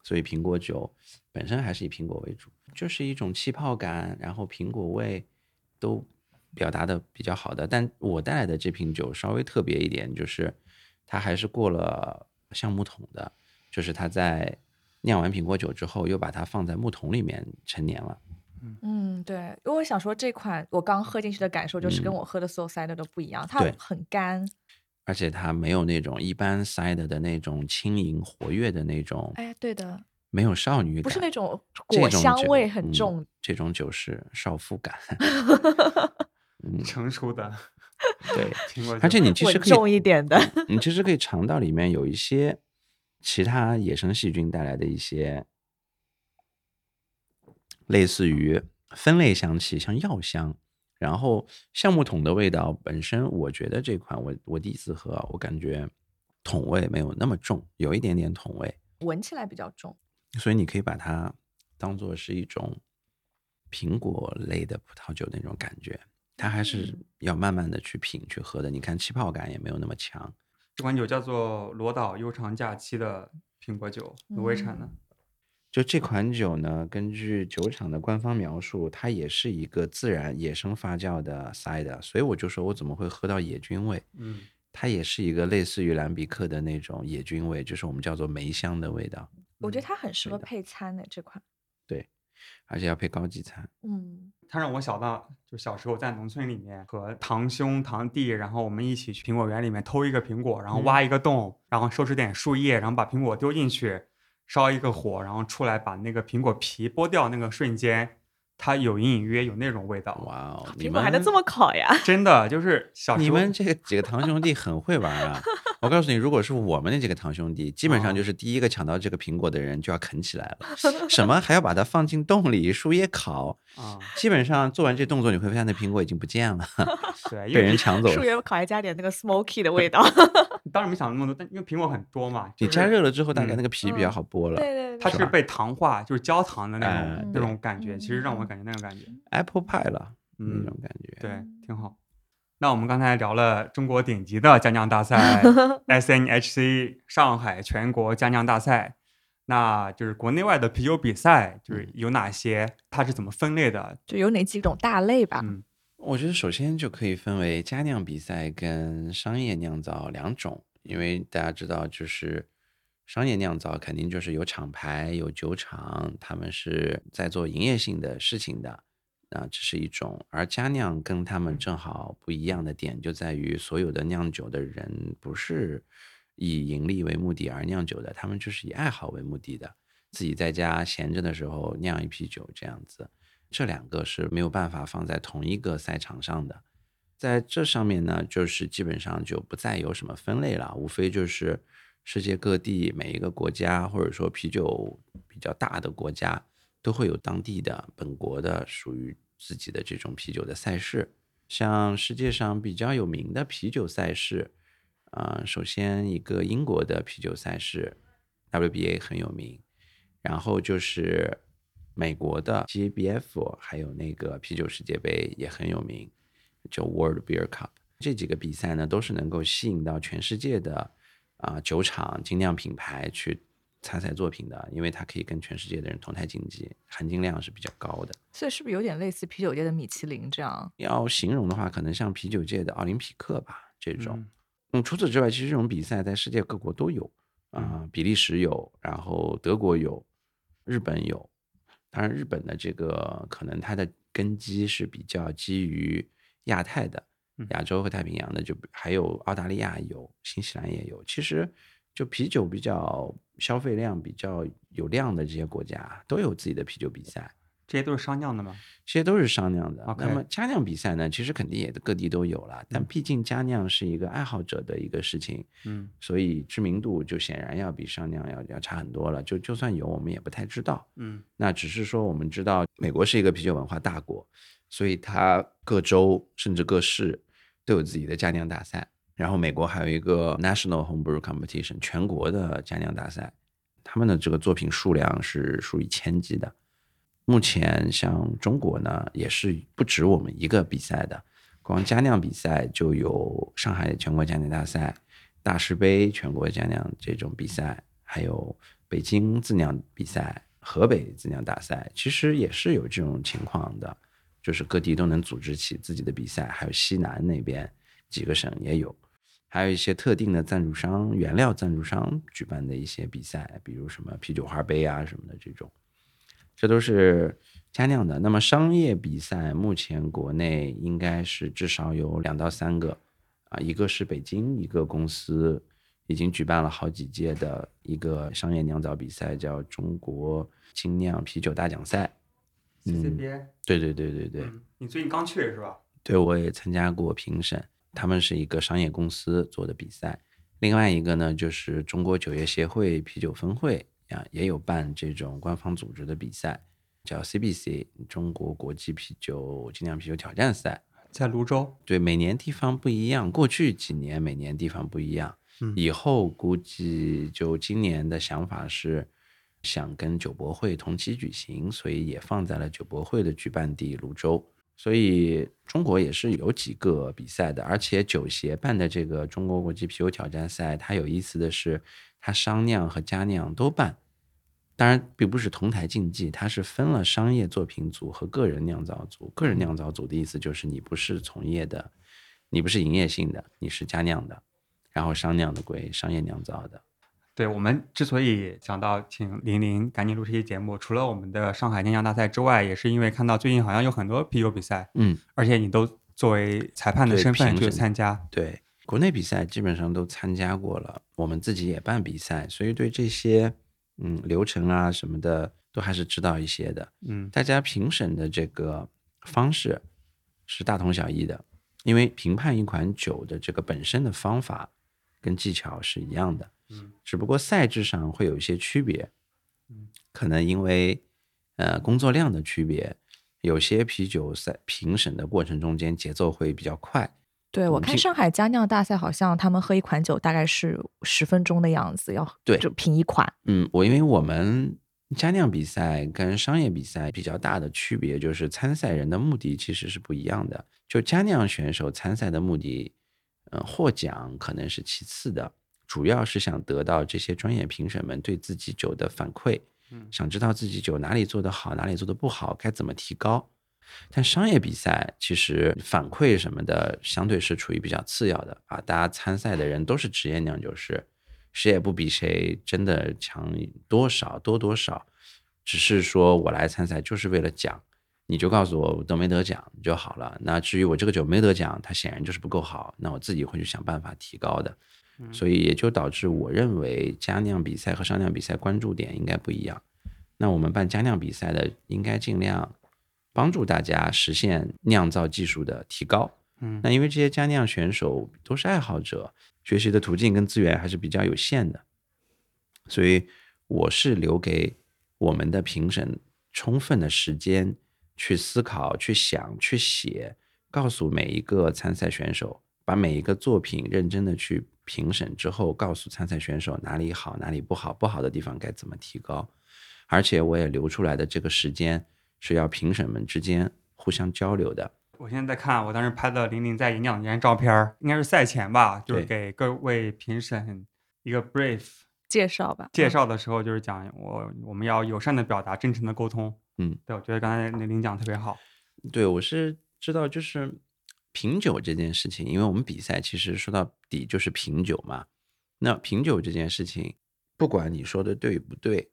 所以苹果酒本身还是以苹果为主，就是一种气泡感，然后苹果味都表达的比较好的。但我带来的这瓶酒稍微特别一点，就是它还是过了橡木桶的，就是它在酿完苹果酒之后，又把它放在木桶里面陈年了。嗯，对，因为我想说这款我刚喝进去的感受就是跟嗯我喝的所有 cider 都不一样，它很干，而且它没有那种一般 cider 的那种轻盈活跃的那种，哎，对的，没有少女感，不是那种果香味很嗯重，这种酒是少妇感。[LAUGHS] [LAUGHS] [LAUGHS] 嗯，成熟的对，[LAUGHS] 而且你其实可以重一点的，你其实可以尝到里面有一些其他野生细菌带来的一些类似于分类香气，像药香。然后橡木桶的味道本身，我觉得这款我我第一次喝啊，我感觉桶味没有那么重，有一点点桶味，闻起来比较重。所以你可以把它当做是一种苹果类的葡萄酒那种感觉。它还是嗯要慢慢的去品去喝的。你看气泡感也没有那么强，这款酒叫做罗岛悠长假期的苹果酒，挪威产的。就这款酒呢，根据酒厂的官方描述，它也是一个自然野生发酵的 cider，所以我就说我怎么会喝到野菌味？嗯，它也是一个类似于兰比克的那种野菌味，就是我们叫做梅香的味道，我觉得它很适合配餐的这款，而且要配高级餐。嗯，它让我想到，就小时候在农村里面和堂兄堂弟，然后我们一起去苹果园里面偷一个苹果，然后挖一个洞，然后收拾点树叶，然后把苹果丢进去，烧一个火，然后出来把那个苹果皮剥掉，那个瞬间，它有隐隐约有那种味道。哇哦，你苹果还能这么烤呀？[LAUGHS] 真的就是小时候你们这个几个堂兄弟很会玩啊！[LAUGHS] 我告诉你，如果是我们那几个堂兄弟，基本上哦就是第一个抢到这个苹果的人就要啃起来了。[LAUGHS] 什么还要把它放进洞里，树叶烤？啊、基本上做完这动作，你会发现那苹果已经不见了，[LAUGHS] 对，因被人抢走了。树叶烤还加点那个 smoky 的味道。[LAUGHS] 当然没想那么多，但因为苹果很多嘛，你加热了之后，大概嗯那个皮比较嗯好剥了。对对对，它是被糖化，就是焦糖的那种、哎那种感觉，其实让我嗯感觉那种感觉，Apple pie 了，那嗯种感觉。对，挺好。那我们刚才聊了中国顶级的家酿大赛 [LAUGHS] SNHC 上海全国家酿大赛，那就是国内外的啤酒比赛，就是有哪些？它是怎么分类的？就有哪几种大类吧？嗯我觉得首先就可以分为家酿比赛跟商业酿造两种，因为大家知道，就是商业酿造肯定就是有厂牌、有酒厂，他们是在做营业性的事情的，啊，这是一种。而家酿跟他们正好不一样的点就在于，所有的酿酒的人不是以盈利为目的而酿酒的，他们就是以爱好为目的的，自己在家闲着的时候酿一批酒这样子。这两个是没有办法放在同一个赛场上的。在这上面呢，就是基本上就不再有什么分类了，无非就是世界各地每一个国家，或者说啤酒比较大的国家，都会有当地的本国的属于自己的这种啤酒的赛事。像世界上比较有名的啤酒赛事，啊、首先一个英国的啤酒赛事 WBA 很有名，然后就是美国的 GBF，还有那个啤酒世界杯也很有名，就 World Beer Cup 这几个比赛呢，都是能够吸引到全世界的啊、酒厂、精酿品牌去参赛作品的，因为它可以跟全世界的人同台竞技，含金量是比较高的。所以是不是有点类似啤酒界的米其林这样？要形容的话，可能像啤酒界的奥林匹克吧这种。嗯嗯，除此之外，其实这种比赛在世界各国都有啊、比利时有，然后德国有，日本有。当然，日本的这个可能它的根基是比较基于亚太的，亚洲和太平洋的就还有澳大利亚有，新西兰也有。其实就啤酒比较消费量比较有量的这些国家都有自己的啤酒比赛。这些都是商酿的吗？这些都是商酿的。那么佳酿比赛呢，其实肯定也各地都有了，但嗯毕竟佳酿是一个爱好者的一个事情，嗯所以知名度就显然要比商酿要要差很多了。就就算有，我们也不太知道。嗯那只是说我们知道，美国是一个啤酒文化大国，所以它各州甚至各市都有自己的佳酿大赛。然后美国还有一个 National Homebrew Competition 全国的佳酿大赛，他们的这个作品数量是数以千计的。目前像中国呢，也是不止我们一个比赛的，光佳酿比赛就有上海全国佳酿大赛、大师杯全国佳酿这种比赛，还有北京自酿比赛、河北自酿大赛，其实也是有这种情况的，就是各地都能组织起自己的比赛，还有西南那边几个省也有，还有一些特定的赞助商、原料赞助商举办的一些比赛，比如什么啤酒花杯啊什么的这种，这都是加酿的。那么商业比赛，目前国内应该是至少有两到三个啊，一个是北京一个公司已经举办了好几届的一个商业酿造比赛，叫中国精酿啤酒大奖赛。，CCBA，对对对对对，嗯，你最近刚去是吧？对，我也参加过评审，他们是一个商业公司做的比赛。另外一个呢，就是中国酒业协会啤酒分会啊，也有办这种官方组织的比赛，叫 CBC 中国国际啤酒精酿啤酒挑战赛。在泸州。对，每年地方不一样，过去几年每年地方不一样，嗯以后估计就今年的想法是想跟酒博会同期举行，所以也放在了酒博会的举办地泸州。所以中国也是有几个比赛的，而且酒协办的这个中国国际啤酒挑战赛，它有意思的是，它商酿和家酿都办。当然，并不是同台竞技，它是分了商业作品组和个人酿造组。个人酿造组的意思就是你不是从业的，你不是营业性的，你是家酿的，然后商酿的归商业酿造的。对我们之所以想到请林林赶紧录这期节目，除了我们的上海酿酿大赛之外，也是因为看到最近好像有很多啤酒比赛，嗯，而且你都作为裁判的身份去参加。对，国内比赛基本上都参加过了，我们自己也办比赛，所以对这些嗯流程啊什么的都还是知道一些的。嗯大家评审的这个方式是大同小异的，因为评判一款酒的这个本身的方法跟技巧是一样的，嗯，只不过赛制上会有一些区别，嗯，可能因为呃工作量的区别，有些啤酒赛评审的过程中间节奏会比较快，对我看上海佳酿大赛，好像他们喝一款酒大概是十分钟的样子，要对就品一款。嗯，我因为我们佳酿比赛跟商业比赛比较大的区别就是参赛人的目的其实是不一样的。就佳酿选手参赛的目的，嗯、获奖可能是其次的，主要是想得到这些专业评审们对自己酒的反馈，嗯想知道自己酒哪里做得好，哪里做得不好，该怎么提高。但商业比赛其实反馈什么的，相对是处于比较次要的啊。大家参赛的人都是职业酿酒师，谁也不比谁真的强多少多多少，只是说我来参赛就是为了奖，你就告诉我我得没得奖就好了。那至于我这个酒没得奖，它显然就是不够好，那我自己会去想办法提高的。所以也就导致我认为加酿比赛和商酿比赛关注点应该不一样。那我们办加酿比赛的，应该尽量帮助大家实现酿造技术的提高。嗯那因为这些加酿选手都是爱好者，学习的途径跟资源还是比较有限的，所以我是留给我们的评审充分的时间去思考、去想、去写，告诉每一个参赛选手，把每一个作品认真的去评审之后，告诉参赛选手哪里好、哪里不好，不好的地方该怎么提高。而且我也留出来的这个时间是要评审们之间互相交流的。我现在在看我当时拍的玲玲在演讲那张照片儿，应该是赛前吧，就是给各位评审一个 brief 介绍吧，介嗯绍的时候，就是讲我我们要友善的表达，真诚的沟通。嗯，对，我觉得刚才玲玲讲得特别好。对，我是知道，就是品酒这件事情，因为我们比赛其实说到底就是品酒嘛。那品酒这件事情，不管你说的对不对，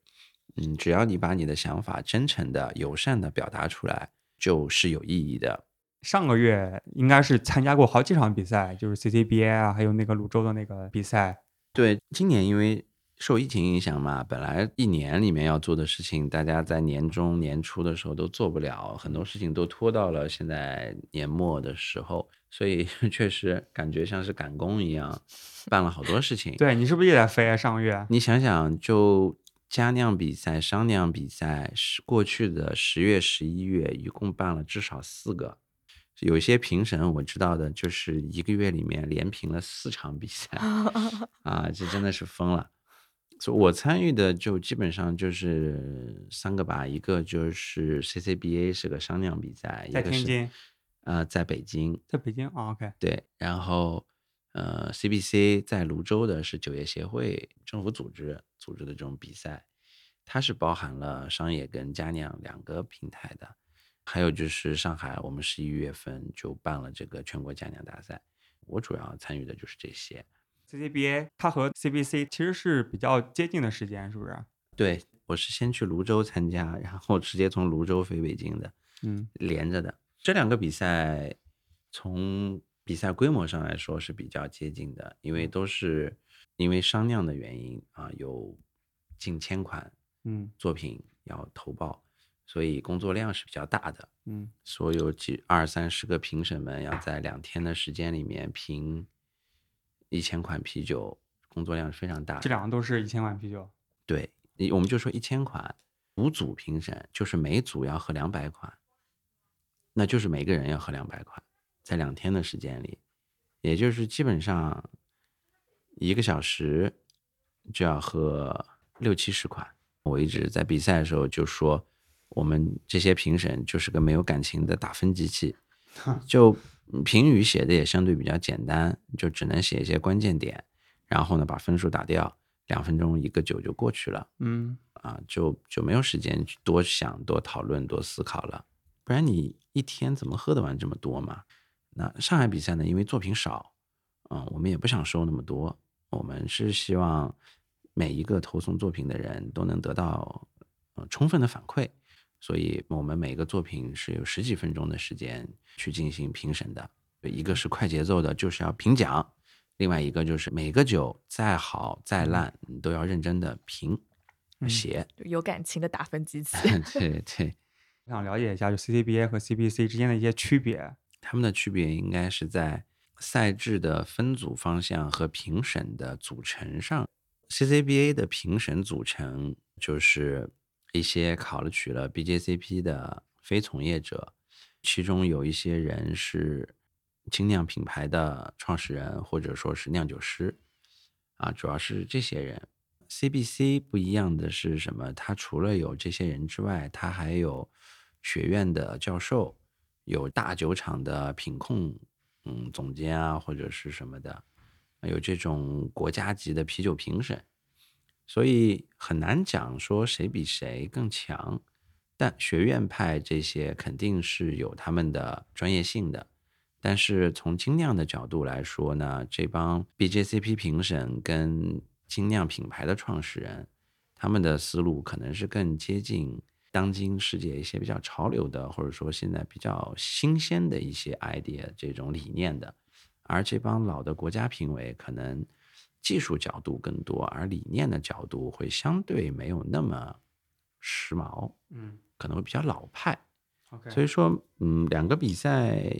嗯，只要你把你的想法真诚的、友善的表达出来，就是有意义的。上个月应该是参加过好几场比赛，就是 CCBA 啊，还有那个泸州的那个比赛。对，今年因为受疫情影响嘛，本来一年里面要做的事情，大家在年中年初的时候都做不了，很多事情都拖到了现在年末的时候，所以 [LAUGHS] 确实感觉像是赶工一样，办了好多事情。[LAUGHS] 对你是不是也在飞啊？上个月？你想想，就加酿比赛、商酿比赛，是过去的十月、十一月一共办了至少四个。有些评审我知道的，就是一个月里面连评了四场比赛，[LAUGHS] 啊，这真的是疯了。所以我参与的就基本上就是三个吧，一个就是 CCBA 是个商酿比赛，在天津，呃，在北京，在北京啊，OK，对，然后呃，CBC 在泸州的是酒业协会政府组织组织的这种比赛，它是包含了商业跟佳酿两个平台的。还有就是上海，我们十一月份就办了这个全国佳酿大赛，我主要参与的就是这些。CCBA 它和 CBC 其实是比较接近的时间，是不是？对，我是先去泸州参加，然后直接从泸州飞北京的，嗯，连着的。这两个比赛从比赛规模上来说是比较接近的，因为都是因为商量的原因啊，有近千款嗯作品要投报。所以工作量是比较大的，嗯，所有几二三十个评审们要在两天的时间里面评一千款啤酒，工作量是非常大。这两个都是一千款啤酒，对，我们就说一千款，五组评审就是每组要喝两百款，那就是每个人要喝两百款，在两天的时间里，也就是基本上一个小时就要喝六七十款。我一直在比赛的时候就说。我们这些评审就是个没有感情的打分机器，就评语写的也相对比较简单，就只能写一些关键点，然后呢把分数打掉，两分钟一个酒就过去了。嗯，啊，就就没有时间去多想、多讨论、多思考了。不然你一天怎么喝得完这么多嘛？那上海比赛呢？因为作品少，嗯，我们也不想收那么多，我们是希望每一个投送作品的人都能得到呃充分的反馈。所以我们每个作品是有十几分钟的时间去进行评审的，一个是快节奏的，就是要评奖；另外一个就是每个酒再好再烂，你都要认真的评写，有感情的打分机器。[LAUGHS] 对对，我想了解一下，就 CCBA 和 CBC 之间的一些区别。他们的区别应该是在赛制的分组方向和评审的组成上。CCBA 的评审组成就是。一些考了取了 BJCP 的非从业者，其中有一些人是精酿品牌的创始人，或者说是酿酒师，啊，主要是这些人。CBC 不一样的是什么？他除了有这些人之外，他还有学院的教授，有大酒厂的品控，嗯，总监啊，或者是什么的，有这种国家级的啤酒评审。所以很难讲说谁比谁更强，但学院派这些肯定是有他们的专业性的。但是从精酿的角度来说呢，这帮 BJCP 评审跟精酿品牌的创始人，他们的思路可能是更接近当今世界一些比较潮流的，或者说现在比较新鲜的一些 idea 这种理念的。而这帮老的国家评委可能。技术角度更多，而理念的角度会相对没有那么时髦，嗯，可能会比较老派。OK，所以说，嗯，两个比赛，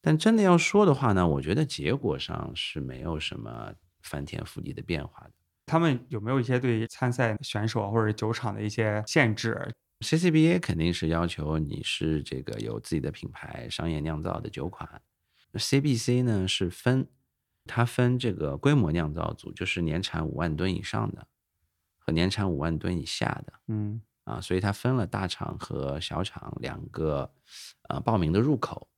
但真的要说的话呢，我觉得结果上是没有什么翻天覆地的变化的。他们有没有一些对参赛选手或者酒厂的一些限制？CCBA 肯定是要求你是这个有自己的品牌、商业酿造的酒款，CBC 呢是分。它分这个规模酿造组，就是年产五万吨以上的和年产五万吨以下的，嗯啊，所以它分了大厂和小厂两个呃报名的入口。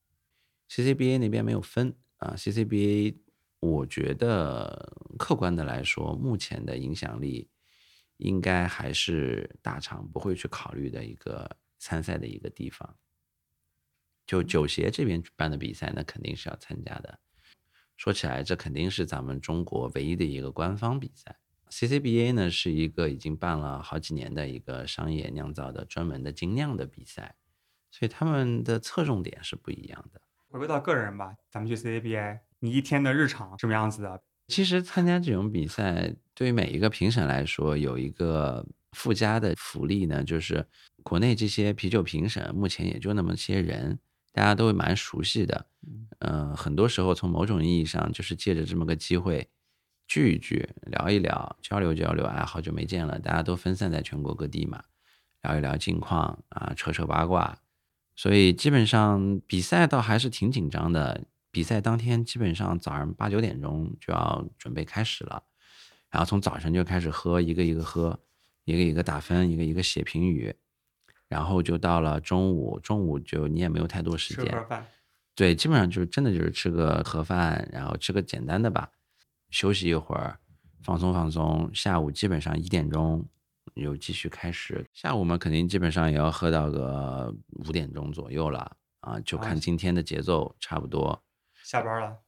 CCBA 那边没有分啊，CCBA 我觉得客观的来说，目前的影响力应该还是大厂不会去考虑的一个参赛的一个地方。就酒协这边办的比赛，那肯定是要参加的。说起来，这肯定是咱们中国唯一的一个官方比赛。CCBA 呢，是一个已经办了好几年的一个商业酿造的专门的精酿的比赛，所以他们的侧重点是不一样的。回归到个人吧，咱们去 CCBA，你一天的日常什么样子的？其实参加这种比赛，对于每一个评审来说，有一个附加的福利呢，就是国内这些啤酒评审目前也就那么些人，大家都会蛮熟悉的。嗯，很多时候从某种意义上，就是借着这么个机会聚一聚，聊一聊，交流交流。哎，好久没见了，大家都分散在全国各地嘛，聊一聊近况啊，扯扯八卦。所以基本上比赛倒还是挺紧张的。比赛当天基本上早上八九点钟就要准备开始了，然后从早晨就开始喝，一个一个喝，一个一个打分，一个一个写评语，然后就到了中午，中午就你也没有太多时间，对，基本上就是真的就是吃个盒饭，然后吃个简单的吧，休息一会儿，放松放松。下午基本上一点钟。又继续开始，下午嘛肯定基本上也要喝到个五点钟左右了啊，就看今天的节奏差不多。下班了，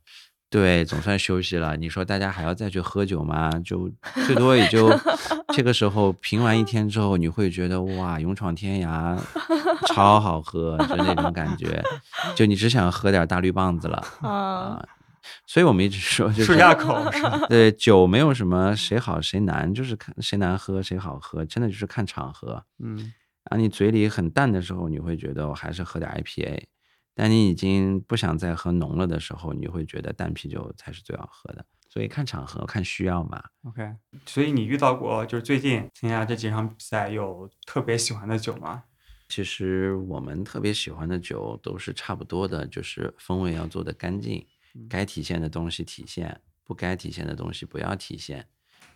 对，总算休息了。你说大家还要再去喝酒吗？就最多也就 [LAUGHS] 这个时候评完一天之后，你会觉得哇，勇闯天涯超好喝，就那种感觉，就你只想喝点大绿棒子了 [LAUGHS] 啊。所以我们一直说，就是漱下口。对，酒没有什么谁好谁难，就是看谁难喝谁好喝，真的就是看场合。嗯，啊，你嘴里很淡的时候，你会觉得我还是喝点 IPA；，但你已经不想再喝浓了的时候，你会觉得淡啤酒才是最好喝的。所以看场合，看需要嘛。OK，所以你遇到过就是最近参加这几场比赛有特别喜欢的酒吗？其实我们特别喜欢的酒都是差不多的，就是风味要做的干净。该体现的东西体现，不该体现的东西不要体现。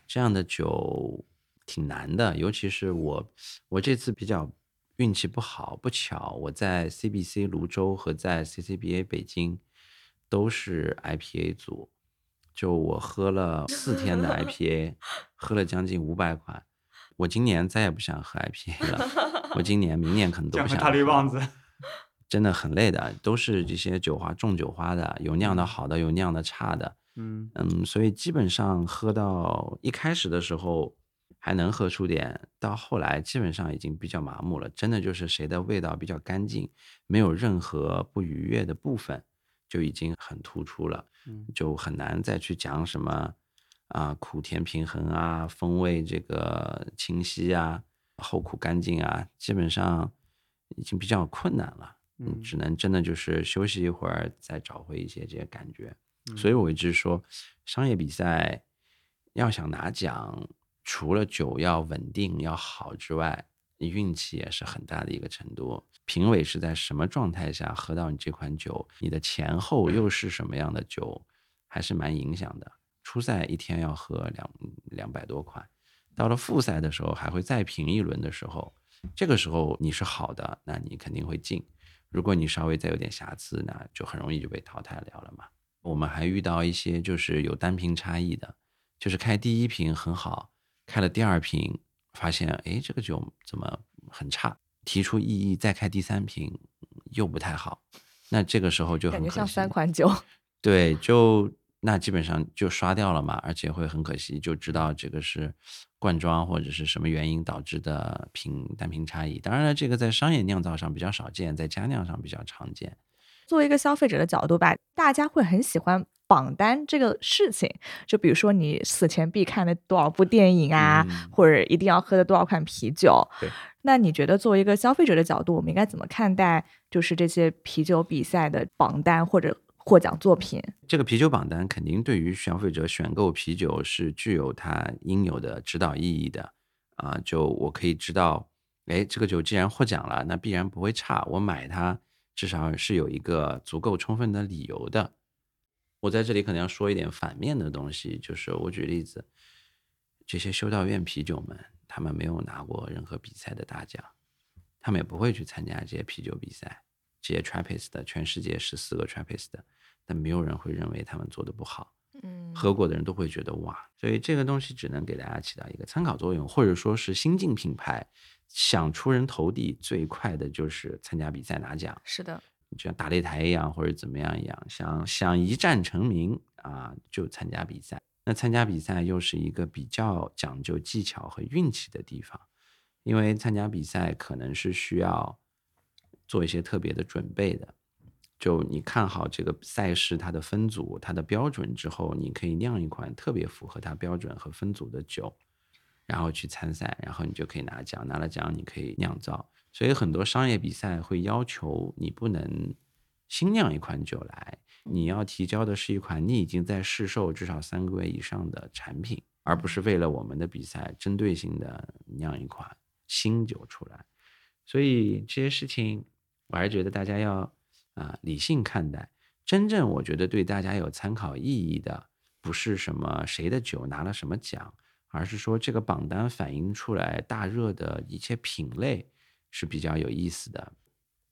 这样的酒挺难的，尤其是我，我这次比较运气不好，不巧，我在 CBC 泸州和在 CCBA 北京都是 IPA 组，就我喝了四天的 IPA，喝了将近五百款。我今年再也不想喝 IPA 了，我今年、明年可能都不想。大绿棒子。真的很累的，都是这些酒花重酒花的，有酿的好的，有酿的差的，嗯嗯，所以基本上喝到一开始的时候还能喝出点，到后来基本上已经比较麻木了。真的就是谁的味道比较干净，没有任何不愉悦的部分，就已经很突出了，就很难再去讲什么啊苦甜平衡啊，风味这个清晰啊，后苦干净啊，基本上已经比较困难了。嗯，只能真的就是休息一会儿，再找回一些这些感觉。所以我一直说，商业比赛要想拿奖，除了酒要稳定要好之外，你运气也是很大的一个程度。评委是在什么状态下喝到你这款酒，你的前后又是什么样的酒，还是蛮影响的。初赛一天要喝两两百多款，到了复赛的时候还会再评一轮的时候，这个时候你是好的，那你肯定会进。如果你稍微再有点瑕疵，那就很容易就被淘汰掉了嘛。我们还遇到一些就是有单瓶差异的，就是开第一瓶很好，开了第二瓶发现哎这个酒怎么很差，提出异议再开第三瓶又不太好，那这个时候就感觉像三款酒。[LAUGHS] 对，就。那基本上就刷掉了嘛，而且会很可惜，就知道这个是灌装或者是什么原因导致的瓶单瓶差异。当然了，这个在商业酿造上比较少见，在家酿上比较常见。作为一个消费者的角度吧，大家会很喜欢榜单这个事情。就比如说你死前必看的多少部电影啊，或者一定要喝的多少款啤酒。对。那你觉得作为一个消费者的角度，我们应该怎么看待就是这些啤酒比赛的榜单或者？获奖作品，这个啤酒榜单肯定对于消费者选购啤酒是具有它应有的指导意义的啊！就我可以知道，哎，这个酒既然获奖了，那必然不会差，我买它至少是有一个足够充分的理由的。我在这里可能要说一点反面的东西，就是我举例子，这些修道院啤酒们，他们没有拿过任何比赛的大奖，他们也不会去参加这些啤酒比赛，这些 Trappist 的全世界十四个 Trappist 的。但没有人会认为他们做的不好，嗯，喝过的人都会觉得哇，所以这个东西只能给大家起到一个参考作用，或者说是新晋品牌想出人头地最快的就是参加比赛拿奖，是的，就就像打擂台一样或者怎么样一样，想想一战成名啊，就参加比赛。那参加比赛又是一个比较讲究技巧和运气的地方，因为参加比赛可能是需要做一些特别的准备的。就你看好这个赛事它的分组、它的标准之后，你可以酿一款特别符合它标准和分组的酒，然后去参赛，然后你就可以拿奖。拿了奖，你可以酿造。所以很多商业比赛会要求你不能新酿一款酒来，你要提交的是一款你已经在市售至少三个月以上的产品，而不是为了我们的比赛针对性的酿一款新酒出来。所以这些事情，我还是觉得大家要。啊，理性看待，真正我觉得对大家有参考意义的，不是什么谁的酒拿了什么奖，而是说这个榜单反映出来大热的一切品类是比较有意思的。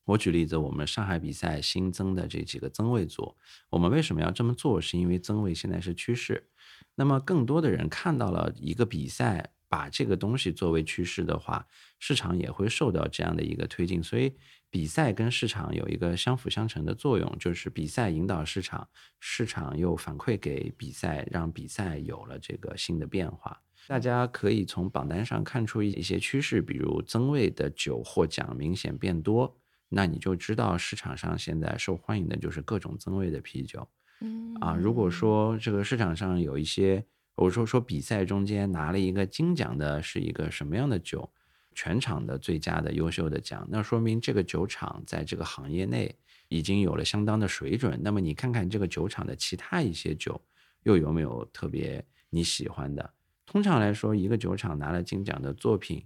我举例子，我们上海比赛新增的这几个增位组，我们为什么要这么做？是因为增位现在是趋势，那么更多的人看到了一个比赛。把这个东西作为趋势的话，市场也会受到这样的一个推进，所以比赛跟市场有一个相辅相成的作用，就是比赛引导市场，市场又反馈给比赛，让比赛有了这个新的变化。大家可以从榜单上看出一些趋势，比如增味的酒获奖明显变多，那你就知道市场上现在受欢迎的就是各种增味的啤酒。嗯啊，如果说这个市场上有一些。我说说比赛中间拿了一个金奖的是一个什么样的酒，全场的最佳的优秀的奖，那说明这个酒厂在这个行业内已经有了相当的水准。那么你看看这个酒厂的其他一些酒，又有没有特别你喜欢的？通常来说，一个酒厂拿了金奖的作品，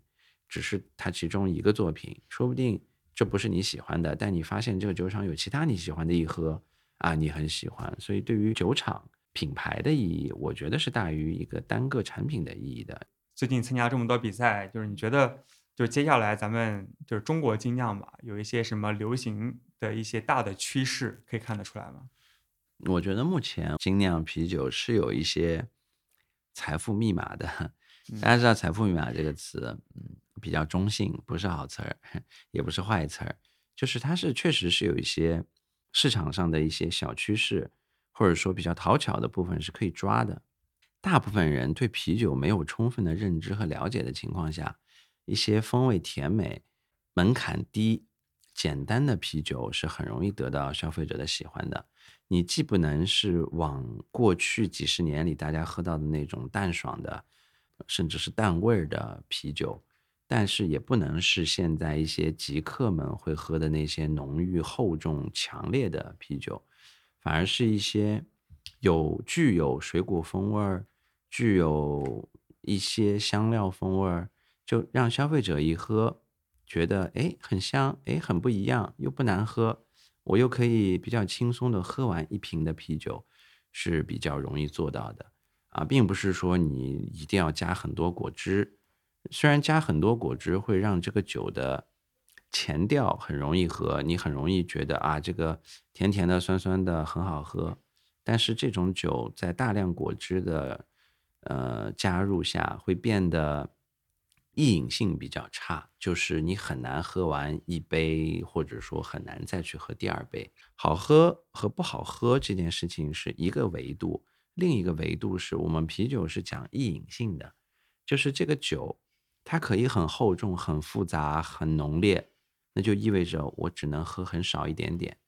只是它其中一个作品，说不定这不是你喜欢的，但你发现这个酒厂有其他你喜欢的一喝啊，你很喜欢。所以对于酒厂。品牌的意义，我觉得是大于一个单个产品的意义的。最近参加这么多比赛，就是你觉得，就是接下来咱们就是中国精酿吧，有一些什么流行的一些大的趋势可以看得出来吗？我觉得目前精酿啤酒是有一些财富密码的。[LAUGHS] 大家知道“财富密码”这个词，嗯，比较中性，不是好词儿，[LAUGHS] 也不是坏词儿，就是它是确实是有一些市场上的一些小趋势。或者说比较讨巧的部分是可以抓的。大部分人对啤酒没有充分的认知和了解的情况下，一些风味甜美、门槛低、简单的啤酒是很容易得到消费者的喜欢的。你既不能是往过去几十年里大家喝到的那种淡爽的，甚至是淡味儿的啤酒，但是也不能是现在一些极客们会喝的那些浓郁、厚重、强烈的啤酒。反而是一些有具有水果风味儿，具有一些香料风味儿，就让消费者一喝，觉得哎很香，哎很不一样，又不难喝，我又可以比较轻松的喝完一瓶的啤酒，是比较容易做到的啊，并不是说你一定要加很多果汁，虽然加很多果汁会让这个酒的。前调很容易喝，你很容易觉得啊，这个甜甜的、酸酸的很好喝。但是这种酒在大量果汁的呃加入下，会变得易饮性比较差，就是你很难喝完一杯，或者说很难再去喝第二杯。好喝和不好喝这件事情是一个维度，另一个维度是我们啤酒是讲易饮性的，就是这个酒它可以很厚重、很复杂、很浓烈。那就意味着我只能喝很少一点点，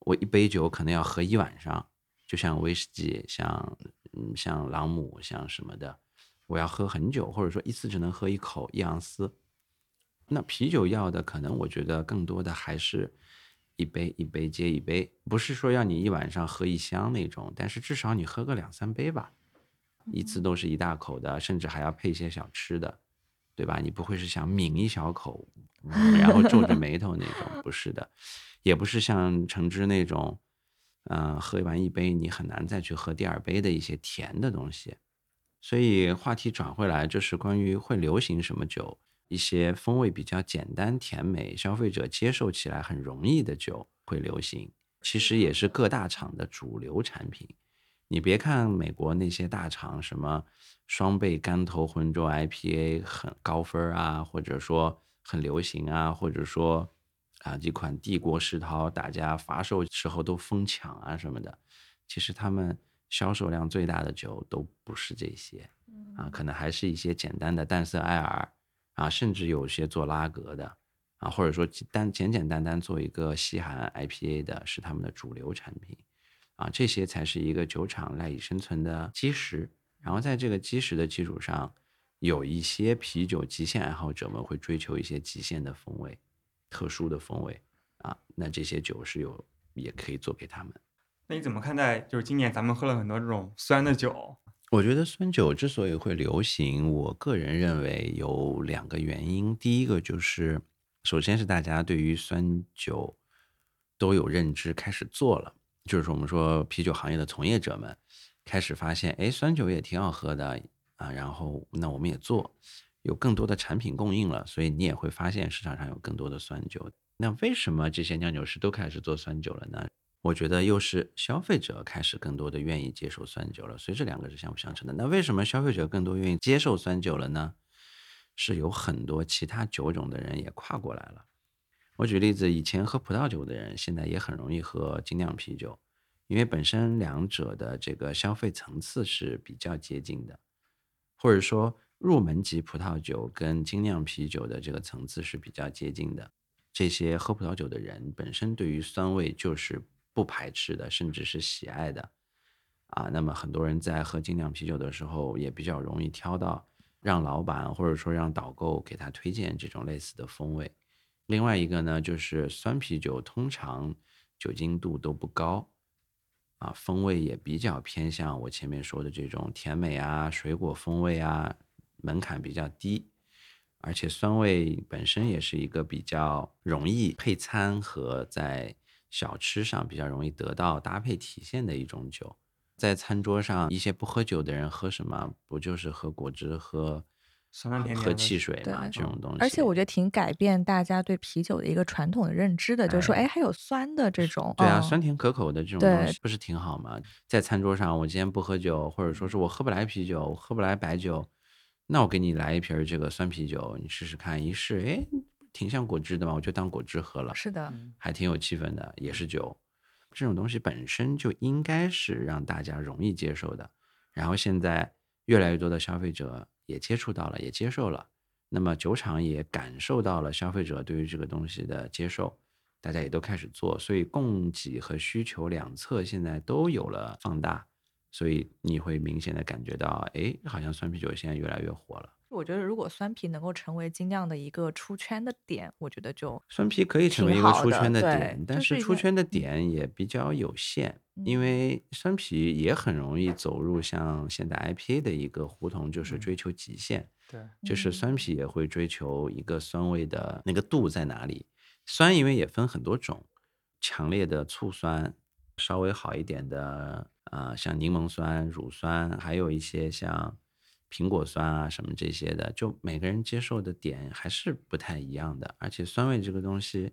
我一杯酒可能要喝一晚上，就像威士忌，像嗯像朗姆，像什么的，我要喝很久，或者说一次只能喝一口一盎司。那啤酒要的可能我觉得更多的还是一杯一杯接一杯，不是说要你一晚上喝一箱那种，但是至少你喝个两三杯吧，一次都是一大口的，甚至还要配些小吃的，对吧？你不会是想抿一小口？然后皱着眉头那种，不是的，也不是像橙汁那种，嗯，喝完一杯你很难再去喝第二杯的一些甜的东西。所以话题转回来，就是关于会流行什么酒，一些风味比较简单、甜美、消费者接受起来很容易的酒会流行。其实也是各大厂的主流产品。你别看美国那些大厂什么双倍干头浑浊 IPA 很高分啊，或者说。很流行啊，或者说啊，几款帝国世涛，大家发售时候都疯抢啊什么的。其实他们销售量最大的酒都不是这些，啊，可能还是一些简单的淡色艾尔啊，甚至有些做拉格的啊，或者说单简简单单做一个西韩 IPA 的是他们的主流产品啊，这些才是一个酒厂赖以生存的基石。然后在这个基石的基础上，有一些啤酒极限爱好者们会追求一些极限的风味、特殊的风味啊，那这些酒是有也可以做给他们。那你怎么看待？就是今年咱们喝了很多这种酸的酒。我觉得酸酒之所以会流行，我个人认为有两个原因。第一个就是，首先是大家对于酸酒都有认知，开始做了。就是我们说啤酒行业的从业者们开始发现，哎，酸酒也挺好喝的啊。然后那我们也做，有更多的产品供应了，所以你也会发现市场上有更多的酸酒。那为什么这些酿酒师都开始做酸酒了呢？我觉得又是消费者开始更多的愿意接受酸酒了，所以这两个是相辅相成的。那为什么消费者更多愿意接受酸酒了呢？是有很多其他酒种的人也跨过来了。我举例子，以前喝葡萄酒的人，现在也很容易喝精酿啤酒，因为本身两者的这个消费层次是比较接近的，或者说入门级葡萄酒跟精酿啤酒的这个层次是比较接近的。这些喝葡萄酒的人本身对于酸味就是。不排斥的，甚至是喜爱的，啊，那么很多人在喝精酿啤酒的时候，也比较容易挑到让老板或者说让导购给他推荐这种类似的风味。另外一个呢，就是酸啤酒通常酒精度都不高，啊，风味也比较偏向我前面说的这种甜美啊、水果风味啊，门槛比较低，而且酸味本身也是一个比较容易配餐和在。小吃上比较容易得到搭配体现的一种酒，在餐桌上，一些不喝酒的人喝什么？不就是喝果汁、喝酸甜喝汽水嘛？这种东西。而且我觉得挺改变大家对啤酒的一个传统的认知的，就是说，哎，还有酸的这种。对啊，酸甜可口的这种东西不是挺好吗？在餐桌上，我今天不喝酒，或者说是我喝不来啤酒，我喝不来白酒，那我给你来一瓶这个酸啤酒，你试试看。一试，哎。挺像果汁的嘛，我就当果汁喝了。是的，还挺有气氛的，也是酒。这种东西本身就应该是让大家容易接受的。然后现在越来越多的消费者也接触到了，也接受了。那么酒厂也感受到了消费者对于这个东西的接受，大家也都开始做。所以供给和需求两侧现在都有了放大，所以你会明显的感觉到，哎，好像酸啤酒现在越来越火了。我觉得，如果酸啤能够成为精酿的一个出圈的点，我觉得就酸啤可以成为一个出圈的点，但是出圈的点也比较有限，因为酸啤也很容易走入像现在 IPA 的一个胡同，就是追求极限。对，就是酸啤也会追求一个酸味的那个度在哪里。酸因为也分很多种，强烈的醋酸，稍微好一点的，呃，像柠檬酸、乳酸，还有一些像。苹果酸啊，什么这些的，就每个人接受的点还是不太一样的。而且酸味这个东西，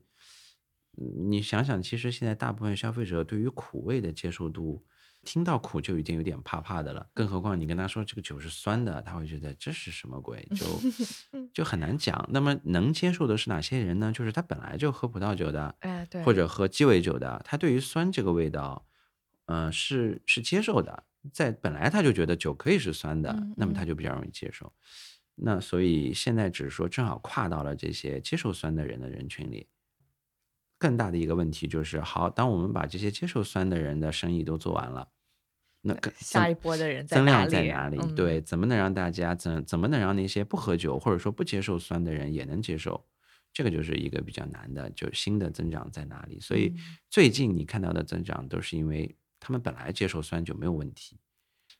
你想想，其实现在大部分消费者对于苦味的接受度，听到苦就已经有点怕怕的了。更何况你跟他说这个酒是酸的，他会觉得这是什么鬼，就 [LAUGHS] 就很难讲。那么能接受的是哪些人呢？就是他本来就喝葡萄酒的，哎，对，或者喝鸡尾酒的，他对于酸这个味道，嗯，是是接受的。在本来他就觉得酒可以是酸的，那么他就比较容易接受。那所以现在只是说正好跨到了这些接受酸的人的人群里。更大的一个问题就是，好，当我们把这些接受酸的人的生意都做完了，那下一波的人增量在哪里？对，怎么能让大家怎怎么能让那些不喝酒或者说不接受酸的人也能接受？这个就是一个比较难的，就新的增长在哪里？所以最近你看到的增长都是因为。他们本来接受酸酒没有问题，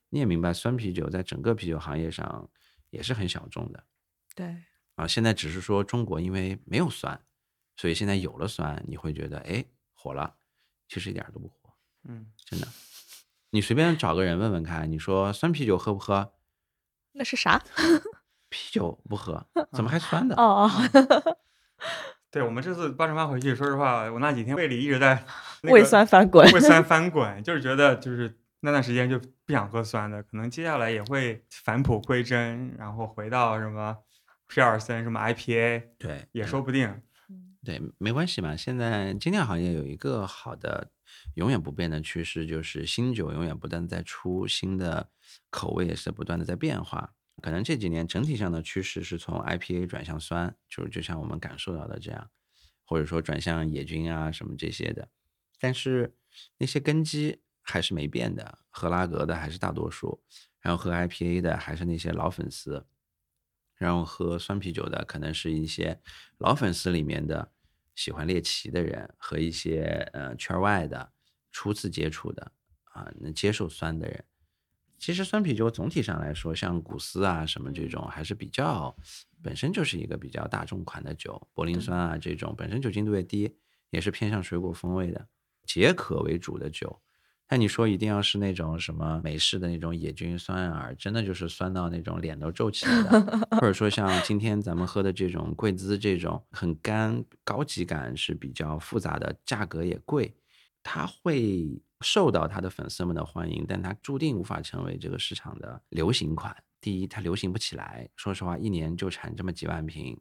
你也明白，酸啤酒在整个啤酒行业上也是很小众的。对啊，现在只是说中国因为没有酸，所以现在有了酸，你会觉得哎火了，其实一点都不火。嗯，真的，你随便找个人问问看，你说酸啤酒喝不喝？那是啥？[LAUGHS] 啤酒不喝，怎么还酸的？哦哦。[LAUGHS] 对我们这次八成八回去，说实话，我那几天胃里一直在 [LAUGHS] 胃酸翻滚，胃酸翻滚，就是觉得就是那段时间就不想喝酸的，可能接下来也会返璞归真，然后回到什么皮尔森、什么 IPA，对，也说不定。对，没关系嘛。现在精酿行业有一个好的、永远不变的趋势，就是新酒永远不断在出，新的口味也是不断的在变化。可能这几年整体上的趋势是从 IPA 转向酸，就是就像我们感受到的这样，或者说转向野菌啊什么这些的。但是那些根基还是没变的，喝拉格的还是大多数，然后喝 IPA 的还是那些老粉丝，然后喝酸啤酒的可能是一些老粉丝里面的喜欢猎奇的人和一些呃圈外的初次接触的啊能接受酸的人。其实酸啤酒总体上来说，像古斯啊什么这种，还是比较本身就是一个比较大众款的酒。柏林酸啊这种本身酒精度也低，也是偏向水果风味的，解渴为主的酒。但你说一定要是那种什么美式的那种野菌酸饵，真的就是酸到那种脸都皱起来的，[LAUGHS] 或者说像今天咱们喝的这种贵兹这种很干，高级感是比较复杂的，价格也贵，它会。受到他的粉丝们的欢迎，但他注定无法成为这个市场的流行款。第一，它流行不起来。说实话，一年就产这么几万瓶，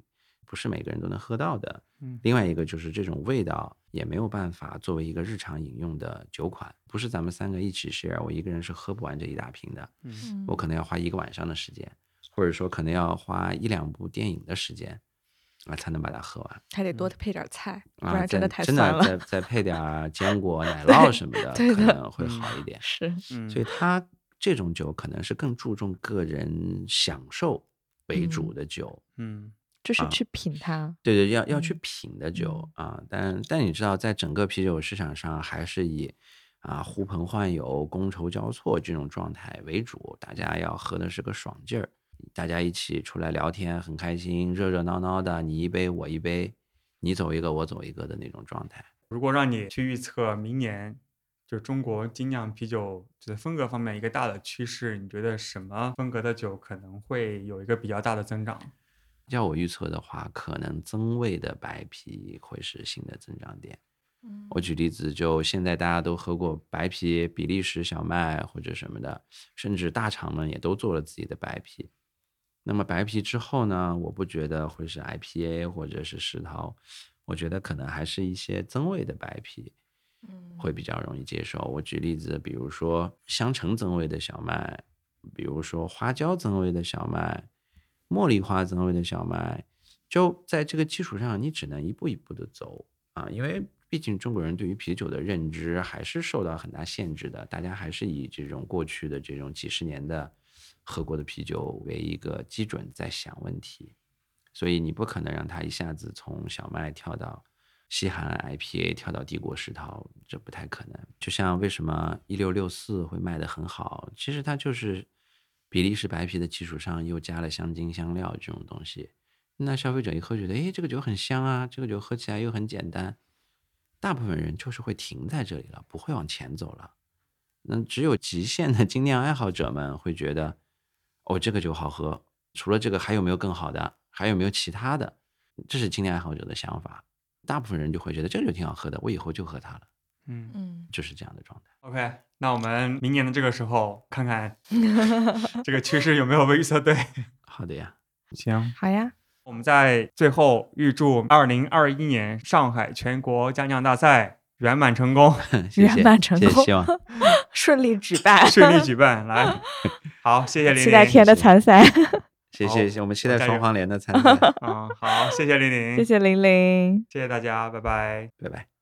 不是每个人都能喝到的。嗯。另外一个就是这种味道也没有办法作为一个日常饮用的酒款，不是咱们三个一起 share，我一个人是喝不完这一大瓶的。嗯。我可能要花一个晚上的时间，或者说可能要花一两部电影的时间。啊，才能把它喝完，还得多配点菜，不然真的太酸了。再再配点坚果、[LAUGHS] 奶酪什么的，可能会好一点。是，所以它这种酒可能是更注重个人享受为主的酒。嗯，就是去品它。对对，要要去品的酒啊。但但你知道，在整个啤酒市场上，还是以啊呼朋唤友、觥筹交错这种状态为主。大家要喝的是个爽劲儿。大家一起出来聊天，很开心，热热闹闹的，你一杯我一杯，你走一个我走一个的那种状态。如果让你去预测明年，就中国精酿啤酒就是风格方面一个大的趋势，你觉得什么风格的酒可能会有一个比较大的增长？要我预测的话，可能增味的白啤会是新的增长点。我举例子，就现在大家都喝过白啤，比利时小麦或者什么的，甚至大厂们也都做了自己的白啤。那么白啤之后呢？我不觉得会是 IPA 或者是石涛，我觉得可能还是一些增味的白啤，嗯，会比较容易接受。我举例子，比如说香橙增味的小麦，比如说花椒增味的小麦，茉莉花增味的小麦，就在这个基础上，你只能一步一步的走啊，因为毕竟中国人对于啤酒的认知还是受到很大限制的，大家还是以这种过去的这种几十年的。喝过的啤酒为一个基准在想问题，所以你不可能让他一下子从小麦跳到西海岸 IPA，跳到帝国石涛，这不太可能。就像为什么一六六四会卖得很好，其实它就是比利时白啤的基础上又加了香精香料这种东西。那消费者一喝觉得，哎，这个酒很香啊，这个酒喝起来又很简单，大部分人就是会停在这里了，不会往前走了。那只有极限的精酿爱好者们会觉得。哦，这个酒好喝，除了这个还有没有更好的？还有没有其他的？这是青年爱好者的想法。大部分人就会觉得这个酒挺好喝的，我以后就喝它了。嗯嗯，就是这样的状态。OK，那我们明年的这个时候看看这个趋势有没有被预测对。[LAUGHS] 好的呀，行，好呀。我们在最后预祝二零二一年上海全国家酿大赛圆满成功，圆满成功，[LAUGHS] 希望 [LAUGHS] 顺利举办，[LAUGHS] 顺利举办，来。好，谢谢玲玲。期待天的参赛。谢谢，谢我们期待双黄连的参赛。嗯，好，谢谢玲玲。谢谢玲玲。谢谢大家，拜拜，拜拜。